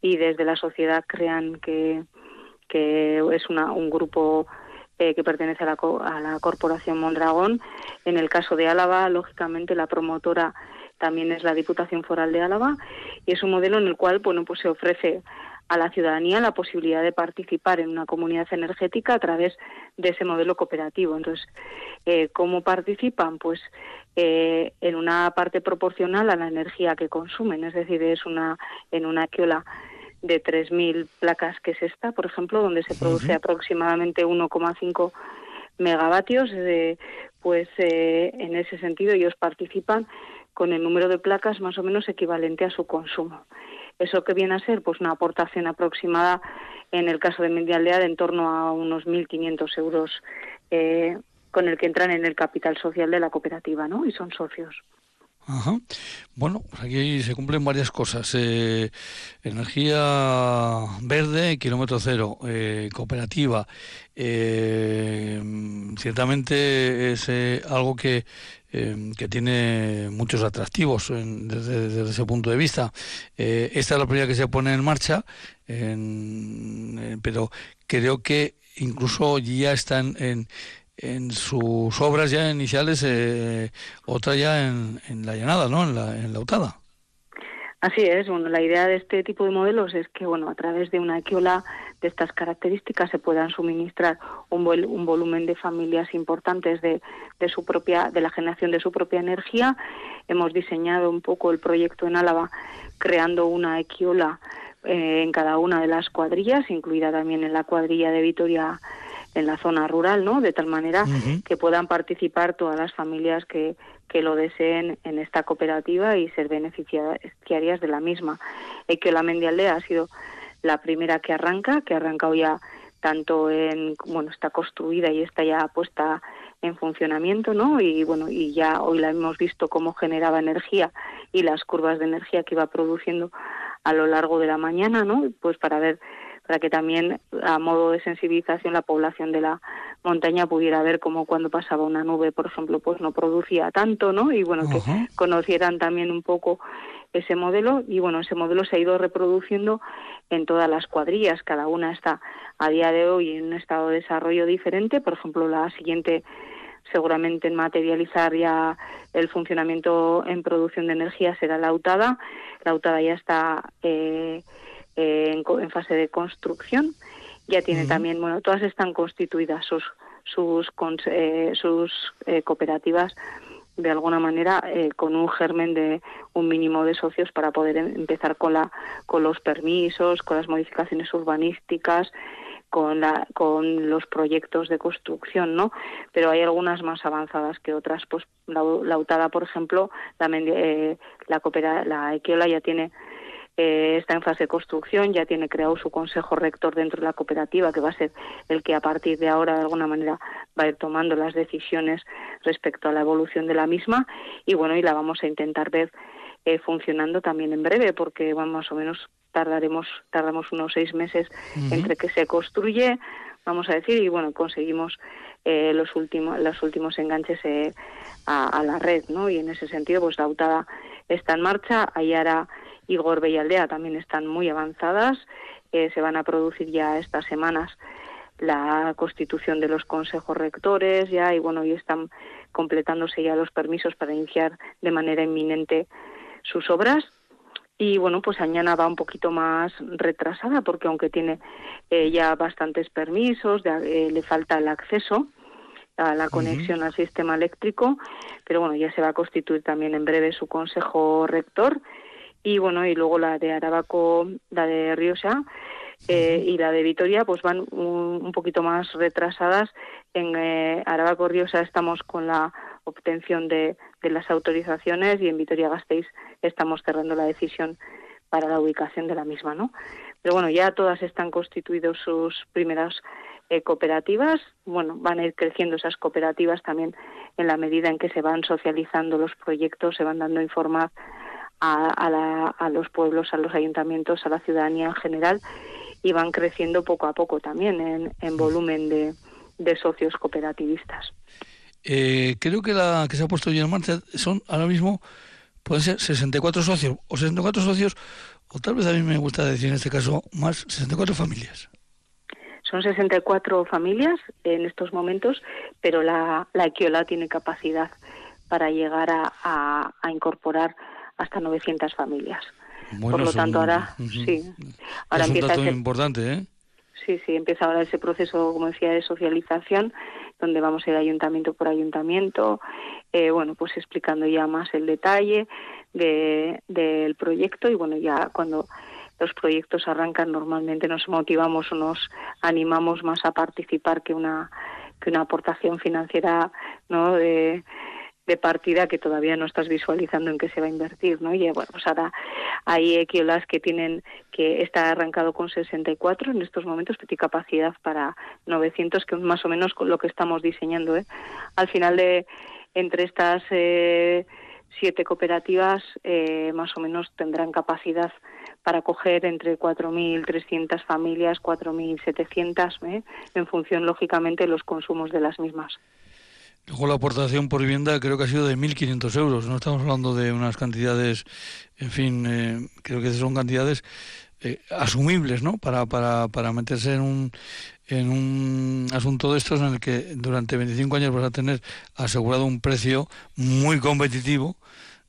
y desde la sociedad crean que, que es una, un grupo eh, que pertenece a la, a la corporación Mondragón. En el caso de Álava lógicamente la promotora también es la Diputación Foral de Álava y es un modelo en el cual bueno pues se ofrece a la ciudadanía la posibilidad de participar en una comunidad energética a través de ese modelo cooperativo. Entonces, eh, ¿cómo participan? Pues eh, en una parte proporcional a la energía que consumen, es decir, es una en una quiola de 3.000 placas que es esta, por ejemplo, donde se produce uh -huh. aproximadamente 1,5 megavatios, de, pues eh, en ese sentido ellos participan con el número de placas más o menos equivalente a su consumo. Eso que viene a ser pues una aportación aproximada en el caso de Medialdea de en torno a unos 1.500 euros eh, con el que entran en el capital social de la cooperativa, ¿no? Y son socios. Ajá. Bueno, pues aquí se cumplen varias cosas. Eh, energía verde, kilómetro cero, eh, cooperativa. Eh, ciertamente es algo que, que, tiene muchos atractivos desde, ese punto de vista. esta es la primera que se pone en marcha, pero creo que incluso ya están en en sus obras ya iniciales, eh, otra ya en, la llanada, ¿no? En la, en la UTADA. Así es, bueno, la idea de este tipo de modelos es que, bueno, a través de una equiola de estas características se puedan suministrar un, un volumen de familias importantes de, de, su propia, de la generación de su propia energía. Hemos diseñado un poco el proyecto en Álava creando una equiola eh, en cada una de las cuadrillas, incluida también en la cuadrilla de Vitoria en la zona rural, ¿no? De tal manera que puedan participar todas las familias que, que lo deseen en esta cooperativa y ser beneficiarias de la misma. Y que la Mendialdea ha sido la primera que arranca, que ha arrancado ya tanto en, bueno, está construida y está ya puesta en funcionamiento, ¿no? Y bueno, y ya hoy la hemos visto cómo generaba energía y las curvas de energía que iba produciendo a lo largo de la mañana, ¿no? Pues para ver para que también a modo de sensibilización la población de la montaña pudiera ver cómo cuando pasaba una nube, por ejemplo, pues no producía tanto, ¿no? Y bueno, que conocieran también un poco ese modelo y bueno, ese modelo se ha ido reproduciendo en todas las cuadrillas, cada una está a día de hoy en un estado de desarrollo diferente, por ejemplo, la siguiente seguramente en materializar ya el funcionamiento en producción de energía será la UTADA. La UTADA ya está eh, en, fase de construcción. Ya tiene también, bueno, todas están constituidas sus sus eh, sus eh, cooperativas de alguna manera eh, con un germen de un mínimo de socios para poder em, empezar con la con los permisos, con las modificaciones urbanísticas, con la con los proyectos de construcción, ¿no? Pero hay algunas más avanzadas que otras, pues la, la UTADA, por ejemplo, la la, coopera, la Equiola ya tiene eh, está en fase de construcción, ya tiene creado su consejo rector dentro de la cooperativa, que va a ser el que a partir de ahora, de alguna manera, va a ir tomando las decisiones respecto a la evolución de la misma. Y bueno, y la vamos a intentar ver eh, funcionando también en breve, porque bueno, más o menos tardaremos, tardamos unos seis meses entre que se construye, vamos a decir, y bueno, conseguimos eh, los últimos los últimos enganches eh, a, la red, ¿no? Y en ese sentido, pues la UTADA está en marcha, Ayara y Gorbe y Aldea también están muy avanzadas. Eh, se van a producir ya estas semanas la constitución de los consejos rectores ya y bueno y están completándose ya los permisos para iniciar de manera inminente sus obras y bueno pues Añana va un poquito más retrasada porque aunque tiene eh, ya bastantes permisos eh, le falta el acceso a la conexión al sistema eléctrico pero bueno ya se va a constituir también en breve su consejo rector y bueno y luego la de Arabaco la de Riosa eh, y la de Vitoria pues van un, poquito más retrasadas. En eh, Arabaco Riosa estamos con la obtención de, de las autorizaciones y en Vitoria Gasteiz estamos cerrando la decisión para la ubicación de la misma no pero bueno ya todas están constituidos sus primeras eh, cooperativas. Bueno van a ir creciendo esas cooperativas también en la medida en que se van socializando los proyectos se van dando informar a, los pueblos, a los ayuntamientos, a la ciudadanía en general y van creciendo poco a poco también en, volumen de, socios cooperativistas. Eh, creo que la que se ha puesto ya en marcha son ahora mismo, pueden ser 64 socios o 64 socios, o tal vez a mí me gusta decir en este caso más 64 familias. Son 64 familias en estos momentos, pero la, la Equiola tiene capacidad para llegar a, a incorporar hasta 900 familias. Por lo tanto, ahora sí. Ahora es un dato importante, ¿eh? Sí, sí, empieza ahora ese proceso, como decía, de socialización, donde vamos a ir ayuntamiento por ayuntamiento, eh, bueno, pues explicando ya más el detalle de, del proyecto y bueno, ya cuando los proyectos arrancan normalmente nos motivamos o nos animamos más a participar que una que una aportación financiera no de, de partida que todavía no estás visualizando en qué se va a invertir, ¿no? Y bueno, pues ahora hay equiolas que tienen que está arrancado con 64 en estos momentos, que tiene capacidad para 900, que es más o menos lo que estamos diseñando, ¿eh? Al final de entre estas eh, siete cooperativas, eh, más o menos tendrán capacidad para acoger entre 4.300 familias, 4.700, ¿eh? en función, lógicamente, de los consumos de las mismas. Luego la aportación por vivienda creo que ha sido de 1.500 euros. No estamos hablando de unas cantidades, en fin, eh, creo que son cantidades eh, asumibles, ¿no? Para, para, para meterse en un, en un asunto de estos en el que durante 25 años vas a tener asegurado un precio muy competitivo.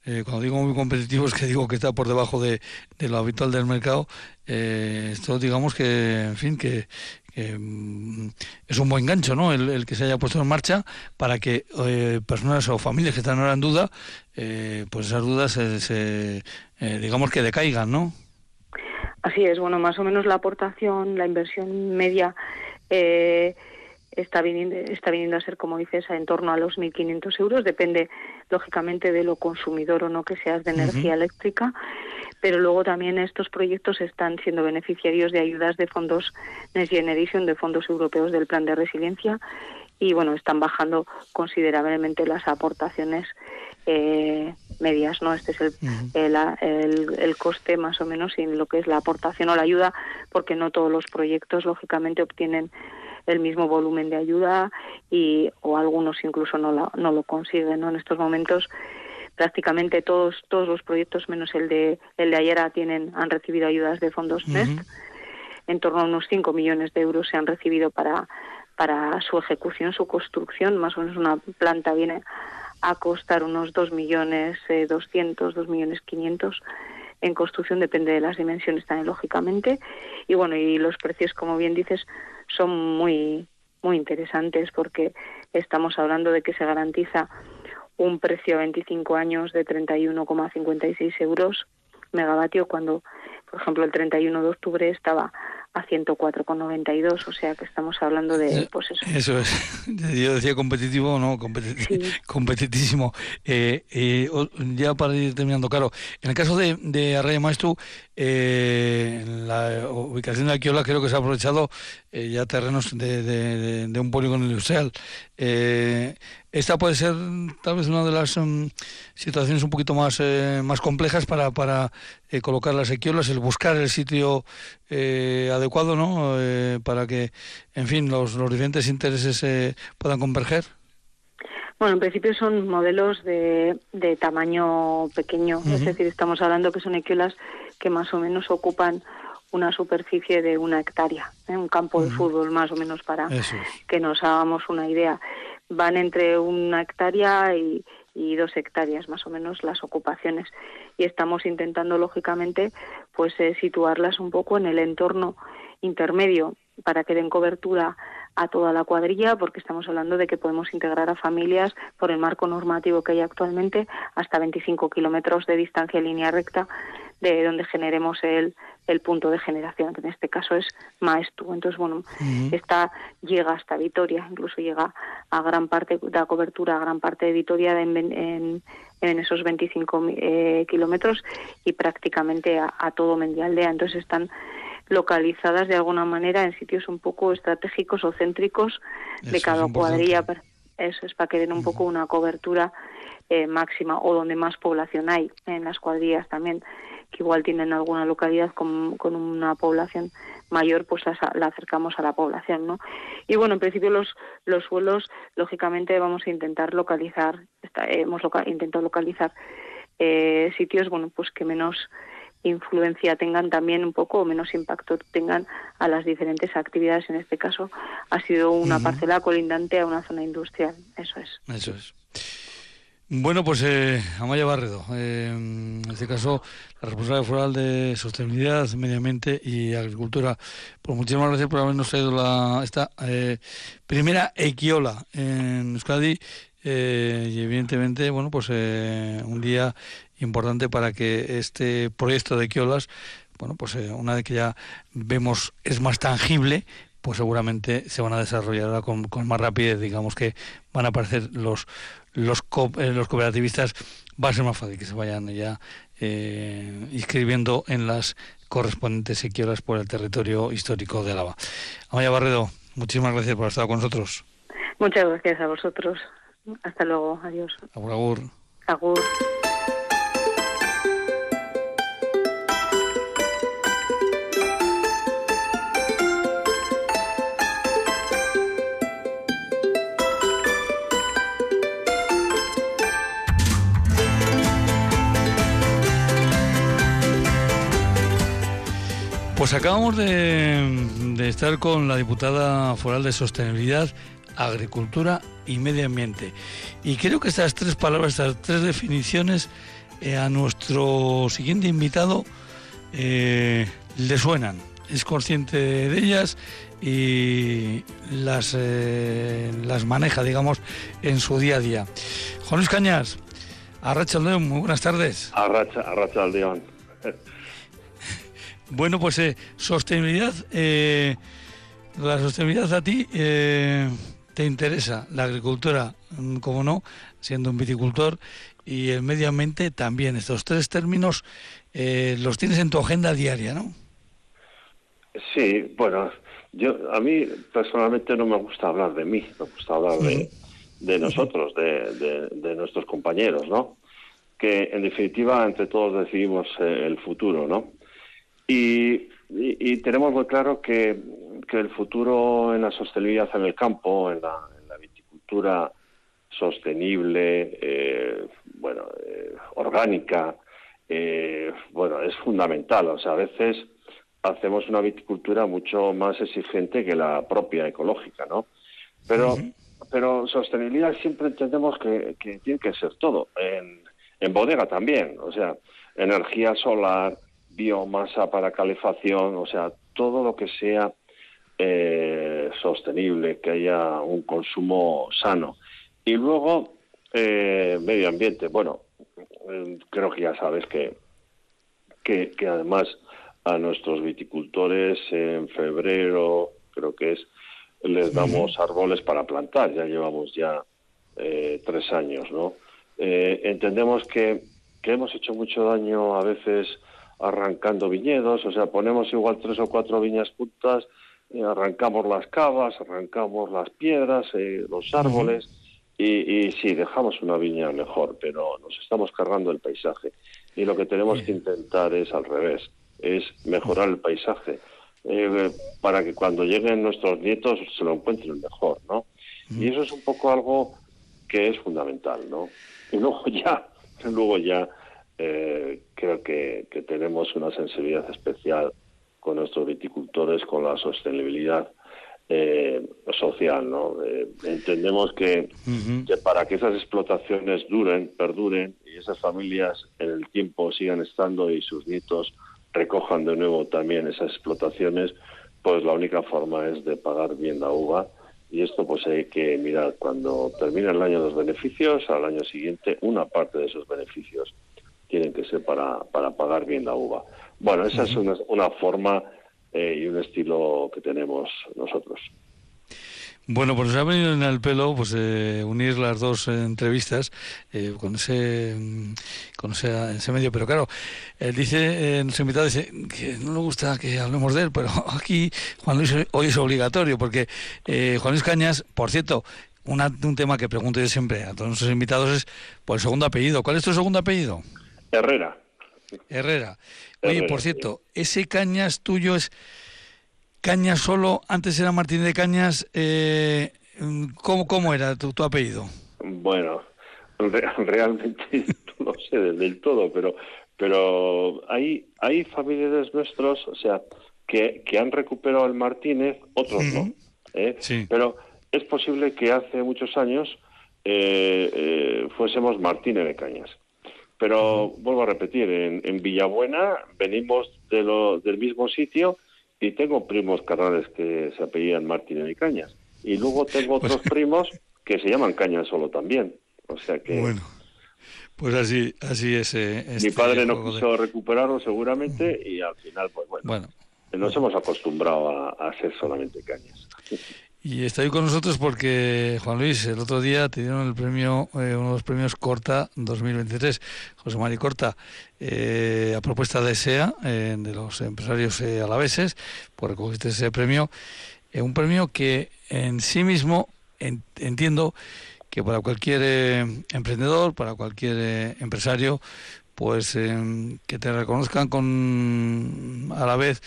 Eh, cuando digo muy competitivo es que digo que está por debajo de, de lo habitual del mercado. esto digamos que, en fin, que, Mm, es un buen gancho, ¿no? El, que se haya puesto en marcha para que eh, personas o familias que están ahora en duda, eh, pues esas dudas se, eh, digamos que decaigan, ¿no? Así es, bueno, más o menos la aportación, la inversión media está viniendo, está viniendo a ser, como dices, en torno a los 1.500 euros. Depende, lógicamente, de lo consumidor o no que seas de energía eléctrica pero luego también estos proyectos están siendo beneficiarios de ayudas de fondos Next Generation, de fondos europeos del Plan de Resiliencia, y bueno, están bajando considerablemente las aportaciones eh, medias, ¿no? Este es el, el, el, coste más o menos en lo que es la aportación o la ayuda, porque no todos los proyectos, lógicamente, obtienen el mismo volumen de ayuda y o algunos incluso no, no lo consiguen, ¿no? En estos momentos prácticamente todos todos los proyectos menos el de el de Ayera tienen han recibido ayudas de fondos NEST en torno a unos 5 millones de euros se han recibido para para su ejecución su construcción. Más o menos una planta viene a costar unos 2 millones eh, 200 2 millones 500 en construcción depende de las dimensiones también lógicamente y bueno y los precios como bien dices son muy muy interesantes porque estamos hablando de que se garantiza un precio a 25 años de 31,56 euros megavatio cuando, por ejemplo, el 31 de octubre estaba a 104,92, o sea que estamos hablando de eh, pues eso. Eso es, <laughs> yo decía competitivo, no, <laughs> competitísimo. Eh, eh, ya para ir terminando, claro, en el caso de, de Arraya Maestro, eh, la ubicación de Aquiola creo que se ha aprovechado ya terrenos de, de, de, un polígono industrial. Eh, esta puede ser tal vez una de las um, situaciones un poquito más, eh, más complejas para, para eh, colocar las equiolas, el buscar el sitio eh, adecuado, ¿no? para que, en fin, los, los diferentes intereses puedan converger. Bueno, en principio son modelos de, de tamaño pequeño, es decir, estamos hablando que son equiolas que más o menos ocupan una superficie de una hectárea, un campo de fútbol más o menos para que nos hagamos una idea van entre una hectárea y, dos hectáreas más o menos las ocupaciones. Y estamos intentando lógicamente pues eh, situarlas un poco en el entorno intermedio para que den cobertura a toda la cuadrilla, porque estamos hablando de que podemos integrar a familias por el marco normativo que hay actualmente hasta 25 kilómetros de distancia en línea recta de donde generemos el, el punto de generación, que en este caso es Maestu. Entonces, bueno, esta llega hasta Vitoria, incluso llega a gran parte, da cobertura a gran parte de Vitoria en, en, en esos 25 eh, kilómetros y prácticamente a, a todo Mendialdea. Entonces están localizadas de alguna manera en sitios un poco estratégicos o céntricos de cada cuadrilla. Eso es para que den un poco una cobertura eh, máxima o donde más población hay en las cuadrillas también que igual tienen alguna localidad con, con una población mayor, pues la, acercamos a la población, ¿no? Y bueno, en principio los, los suelos, lógicamente vamos a intentar localizar, hemos intentado localizar eh, sitios, bueno, pues que menos influencia tengan también un poco o menos impacto tengan a las diferentes actividades. En este caso ha sido una parcela colindante a una zona industrial. Eso es. Eso es. Bueno, pues eh, Amaya Barredo, eh, en este caso la responsable foral de Sostenibilidad, Medio Ambiente y Agricultura. Pues muchísimas gracias por habernos traído la, esta eh, primera equiola en Euskadi eh, y evidentemente, bueno, pues un día importante para que este proyecto de equiolas, bueno, pues una vez que ya vemos es más tangible, pues seguramente se van a desarrollar con, más rapidez, digamos que van a aparecer los los, eh, los cooperativistas, va a ser más fácil que se vayan ya eh, inscribiendo en las correspondientes sequioras por el territorio histórico de Álava. Amaya Barredo, muchísimas gracias por estado con nosotros. Muchas gracias a vosotros. Hasta luego. Adiós. Agur, agur. Agur. Pues acabamos de, estar con la diputada foral de Sostenibilidad, Agricultura y Medio Ambiente. Y creo que estas tres palabras, estas tres definiciones eh, a nuestro siguiente invitado eh, le suenan. Es consciente de ellas y las, eh, las maneja, digamos, en su día a día. Juan Luis Cañas, Arracha León, muy buenas tardes. Arracha, Arracha León. <laughs> Bueno, pues sostenibilidad, la sostenibilidad a ti te interesa, la agricultura, mm, como no, siendo un viticultor, y el medio ambiente también. Estos tres términos los tienes en tu agenda diaria, ¿no? Sí, bueno, yo a mí personalmente no me gusta hablar de mí, me gusta hablar de, nosotros, de, de, nuestros compañeros, ¿no? Que en definitiva entre todos decidimos el futuro, ¿no? Y, tenemos muy claro que, el futuro en la sostenibilidad en el campo, en la, viticultura sostenible, eh, bueno, eh, orgánica, eh, bueno, es fundamental. O sea, a veces hacemos una viticultura mucho más exigente que la propia ecológica, ¿no? Pero, pero sostenibilidad siempre entendemos que, tiene que ser todo. En, en bodega también, o sea, energía solar, biomasa para calefacción, o sea, todo lo que sea eh, sostenible, que haya un consumo sano. Y luego, eh, medio ambiente. Bueno, eh, creo que ya sabes que, que, además a nuestros viticultores en febrero, creo que es, les damos árboles para plantar. Ya llevamos ya tres años, ¿no? entendemos que, que hemos hecho mucho daño a veces arrancando viñedos, o sea, ponemos igual tres o cuatro viñas juntas, eh, arrancamos las cavas, arrancamos las piedras, eh, los árboles, y, y, sí, dejamos una viña mejor, pero nos estamos cargando el paisaje. Y lo que tenemos que intentar es al revés, es mejorar el paisaje, eh, para que cuando lleguen nuestros nietos se lo encuentren mejor, ¿no? Y eso es un poco algo que es fundamental, ¿no? Y luego <laughs> ya, luego ya creo que, tenemos una sensibilidad especial con nuestros viticultores, con la sostenibilidad eh, social. ¿no? Eh, entendemos que, para que esas explotaciones duren, perduren y esas familias en el tiempo sigan estando y sus nietos recojan de nuevo también esas explotaciones, pues la única forma es de pagar bien la uva. Y esto pues hay que mirar cuando termine el año los beneficios, al año siguiente una parte de esos beneficios tienen que ser para, para pagar bien la uva. Bueno, esa es una, una forma eh, y un estilo que tenemos nosotros. Bueno, pues nos ha venido en el pelo pues eh, unir las dos entrevistas eh, con ese con ese, medio, pero claro, él dice, nuestro invitado dice que no le gusta que hablemos de él, pero <laughs> aquí Juan Luis hoy es obligatorio, porque Juan Luis Cañas, por cierto, un tema que pregunto yo siempre a todos nuestros invitados es por el segundo apellido. ¿Cuál es tu segundo apellido? Herrera. Herrera. Oye, por cierto, ese Cañas tuyo es Cañas solo, antes era Martín de Cañas, eh, ¿cómo, ¿cómo era tu, apellido? Bueno, <laughs> realmente <laughs> no sé del todo, pero pero hay, hay familiares nuestros, o sea, que, que han recuperado el Martínez, otros no. ¿eh? Pero es posible que hace muchos años eh, fuésemos Martínez de Cañas. Pero vuelvo a repetir, en, Villabuena venimos de lo, del mismo sitio y tengo primos carnales que se apellían Martínez y Cañas. Y luego tengo pues otros <laughs> primos que se llaman Cañas solo también. O sea que... Bueno. Pues así, así es. Eh, mi este padre no quiso recuperarlo seguramente y al final, pues bueno. Bueno, nos hemos acostumbrado a, a ser solamente cañas. <laughs> Y está ahí con nosotros porque, Juan Luis, el otro día te dieron el premio, eh, uno de los premios Corta 2023, José María Corta, eh, a propuesta de SEA, eh, de los empresarios alaveses, por recogiste ese premio. un premio que en sí mismo entiendo que para cualquier emprendedor, para cualquier empresario, pues que te reconozcan con a la vez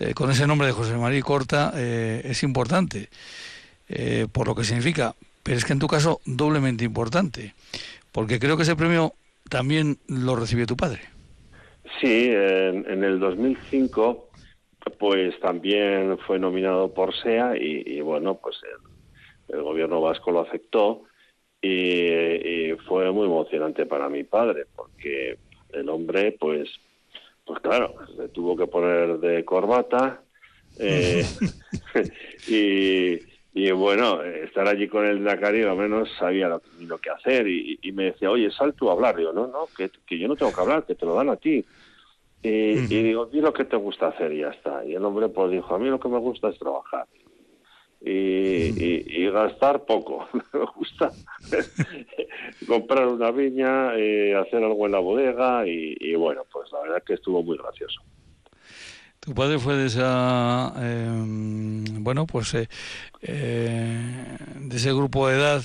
eh, con ese nombre de José María Corta eh, es importante eh, por lo que significa. Pero es que en tu caso doblemente importante porque creo que ese premio también lo recibió tu padre. Sí en, el 2005 pues también fue nominado por SEA y, bueno pues el, gobierno vasco lo aceptó y, fue muy emocionante para mi padre porque el hombre, pues, pues claro, se tuvo que poner de corbata eh, <laughs> <laughs> y, y, bueno, estar allí con el Dakar lo menos sabía lo, que hacer y, me decía, oye, sal tú a hablar. Digo, no, no, que, que, yo no tengo que hablar, que te lo dan a ti. Y, y digo, di lo que te gusta hacer y ya está. Y el hombre pues dijo, a mí lo que me gusta es trabajar y, y, gastar poco. <laughs> Me gusta <laughs> comprar una viña, eh, hacer algo en la bodega y, bueno, pues la verdad que estuvo muy gracioso. Tu padre fue de esa, em, bueno, pues eh, eh, de ese grupo de edad,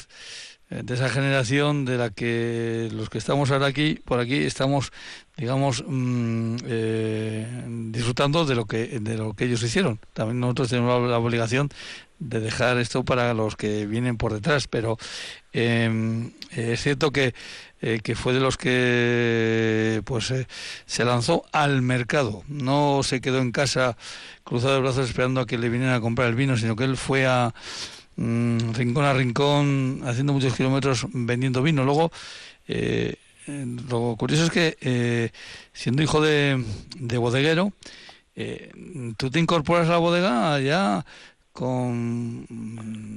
de esa generación de la que los que estamos ahora aquí, por aquí, estamos, digamos, mm, disfrutando de lo que de lo que ellos hicieron. También nosotros tenemos la obligación de dejar esto para los que vienen por detrás, pero em, es cierto que, eh, que fue de los que pues eh, se lanzó al mercado, no se quedó en casa cruzado de brazos esperando a que le vinieran a comprar el vino, sino que él fue a mm, rincón a rincón haciendo muchos kilómetros vendiendo vino. Luego eh, lo curioso es que siendo hijo de, de bodeguero, tú te incorporas a la bodega ya con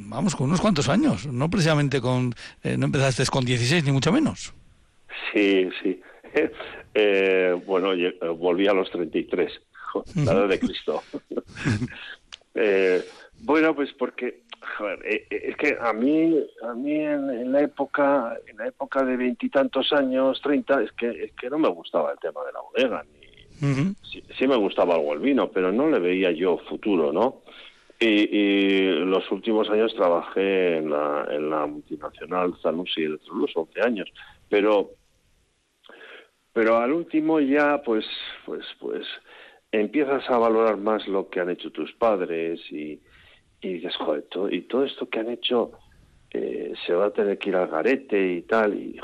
vamos con unos cuantos años. No precisamente con eh, no empezaste con 16 ni mucho menos. Sí sí. <laughs> Eh, bueno eh, volví a los 33 la edad de Cristo. <laughs> Bueno pues porque joder, es que a mí a mí en, la época en la época de veintitantos años 30 es que es que no me gustaba el tema de la bodega ni sí, sí me gustaba algo el vino pero no le veía yo futuro no y, los últimos años trabajé en la, en la multinacional Zanussi los 11 años, pero pero al último ya pues pues pues empiezas a valorar más lo que han hecho tus padres y, y dices, joder, todo, y todo esto que han hecho eh, se va a tener que ir al garete y tal, y,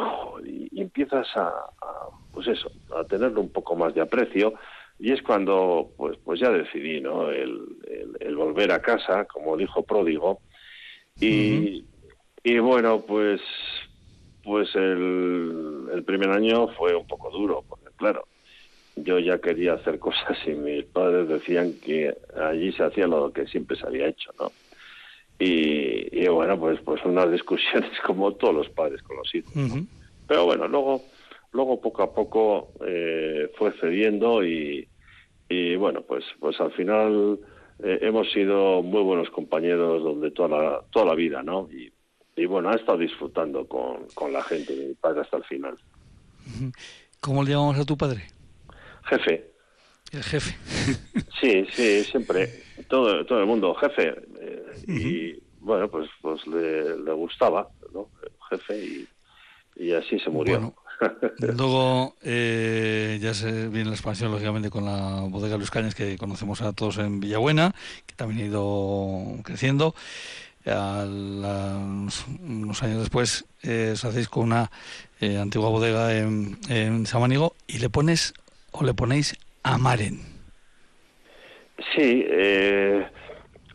y, empiezas a, pues eso, a tenerlo un poco más de aprecio y es cuando pues pues ya decidí no el, el, volver a casa como dijo pródigo. Y, y bueno pues pues el, el primer año fue un poco duro porque claro yo ya quería hacer <laughs> cosas y mis padres decían que allí se hacía lo que siempre se había hecho no y, y bueno pues pues unas <laughs> discusiones como todos los padres con los hijos pero bueno luego luego poco a poco eh, fue cediendo y, y bueno, pues, pues al final eh, hemos sido muy buenos compañeros donde toda la, toda la vida, ¿no? Y, y bueno, ha estado disfrutando con, con la gente de mi padre hasta el final. ¿Cómo le llamamos a tu padre? Jefe. El jefe. <laughs> Sí, sí, siempre. Todo, todo el mundo, jefe. Eh, y bueno, pues, pues le, le gustaba, ¿no? jefe y, y así se murió. <laughs> Luego eh, ya se viene la expansión, lógicamente, con la bodega Luis Cañas, que conocemos a todos en Villabuena, que también ha ido creciendo. unos años después eh, os hacéis con una eh, antigua bodega en, en, Samanigo y le pones o le ponéis a Maren. Sí,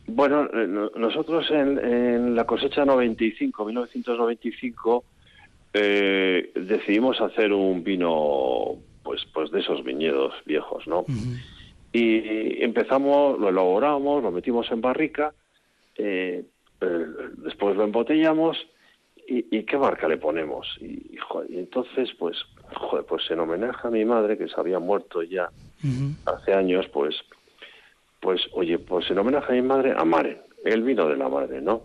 bueno, nosotros en, en la cosecha 95, 1995, eh, decidimos hacer un vino pues pues de esos viñedos viejos, ¿no? Y empezamos, lo elaboramos, lo metimos en barrica, eh, eh, después lo embotellamos y, qué marca le ponemos. Y, entonces, pues, pues en homenaje a mi madre, que se había muerto ya hace años, pues pues, oye, pues en homenaje a mi madre, a Maren, el vino de la madre, ¿no?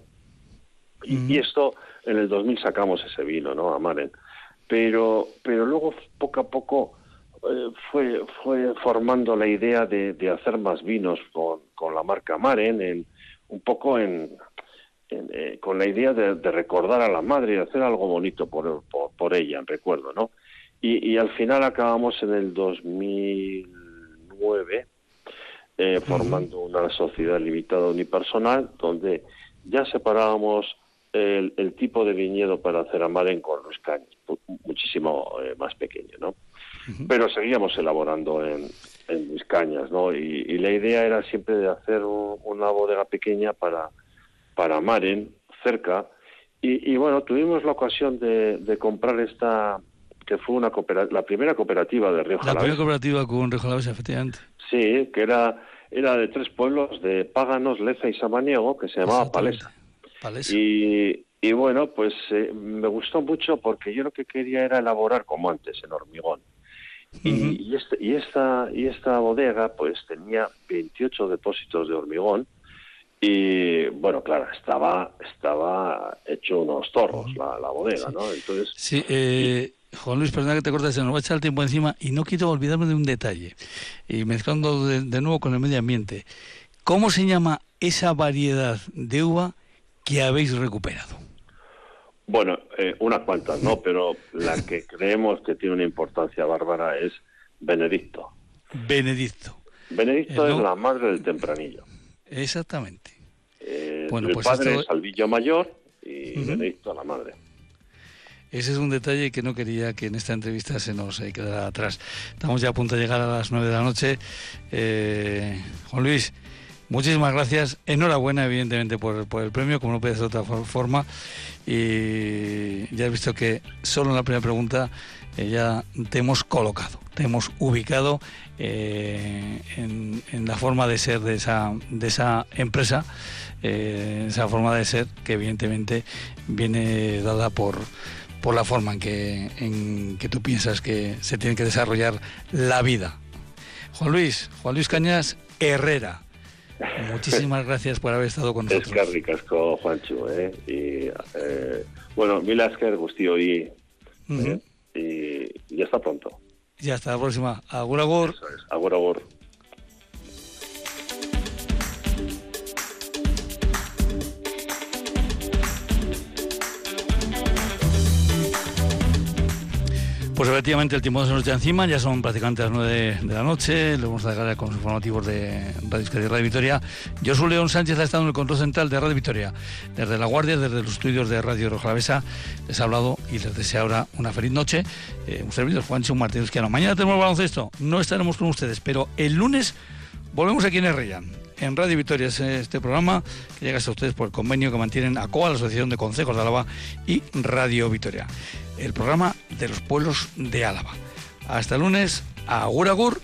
Y esto, en el 2000 sacamos ese vino, ¿no? A Maren. Pero, pero luego, poco a poco, eh, fue, fue formando la idea de, de hacer más vinos con, con la marca Maren, en, un poco en, en, eh, con la idea de, de recordar a la madre y hacer algo bonito por, por, por ella, recuerdo, ¿no? Y, y al final acabamos en el 2009 eh, formando una sociedad limitada unipersonal donde ya separábamos el, el tipo de viñedo para hacer amaren con los caños, muchísimo eh, más pequeño, ¿no? Pero seguíamos elaborando en, en mis cañas, ¿no? Y, y la idea era siempre de hacer un- una bodega pequeña para, para Maren, cerca. Y, y bueno, tuvimos la ocasión de, de comprar esta, que fue una la primera cooperativa de Río La Jalavesa. primera cooperativa con Río Jalavesa, efectivamente. Sí, que era, era de tres pueblos, de Páganos, Leza y Samaniego, que se llamaba Palesa. Y, y bueno, pues eh, me gustó mucho porque yo lo que quería era elaborar como antes, en hormigón. Y, y, este- y esta, y esta bodega pues tenía 28 depósitos de hormigón y bueno, claro, estaba, estaba hecho unos torros la, la bodega, ¿no? Entonces, Sí, eh, Juan Luis, perdona que te corte, se nos va a echar el tiempo encima y no quiero olvidarme de un detalle. Y mezclando de, de nuevo con el medio ambiente. ¿Cómo se llama esa variedad de uva que habéis recuperado? Bueno, eh, unas cuantas, ¿no? Pero la que <laughs> creemos que tiene una importancia bárbara es Benedicto. Benedicto. Benedicto es la madre del tempranillo. Exactamente. Eh, Bueno, el pues padre esto- es Alvillo Mayor y. Benedicto la madre. Ese es un detalle que no quería que en esta entrevista se nos eh, quedara atrás. Estamos ya a punto de llegar a las nueve de la noche. Eh, Juan Luis, muchísimas gracias. Enhorabuena, evidentemente, por, el premio, como no puede ser de otra for- forma. Y ya has visto que solo en la primera pregunta eh, ya te hemos colocado, te hemos ubicado eh, en, en la forma de ser de esa, de esa empresa, eh, esa forma de ser que evidentemente viene dada por, por la forma en que, en que tú piensas que se tiene que desarrollar la vida. Juan Luis, Juan Luis Cañas Herrera, muchísimas gracias por haber estado con Es nosotros. que ricasco, Juancho, ¿eh? Y, eh, bueno, mil guztioi y, Ujú. y, y hasta pronto. Y hasta la próxima. Agur, agur. Agur, agur. Pues efectivamente el tiempo se nos echa encima, ya son prácticamente las 9 de la noche, le vamos a dejar con los informativos de Radio Euskadi y Radio Vitoria. Yo soy León Sánchez, ha estado en el control central de Radio Vitoria. Desde La Guardia, desde los estudios de Radio Rojalavesa, les ha hablado y les deseo ahora una feliz noche. Eh, un servidor, Juancho Martínez Quiano. Mañana tenemos baloncesto, no estaremos con ustedes, pero el lunes volvemos aquí en Herrellán. En Radio Vitoria es este programa que llega hasta ustedes por el convenio que mantienen ACOA, la Asociación de Consejos de Álava, y Radio Vitoria, el programa de los pueblos de Álava. Hasta el lunes, agur agur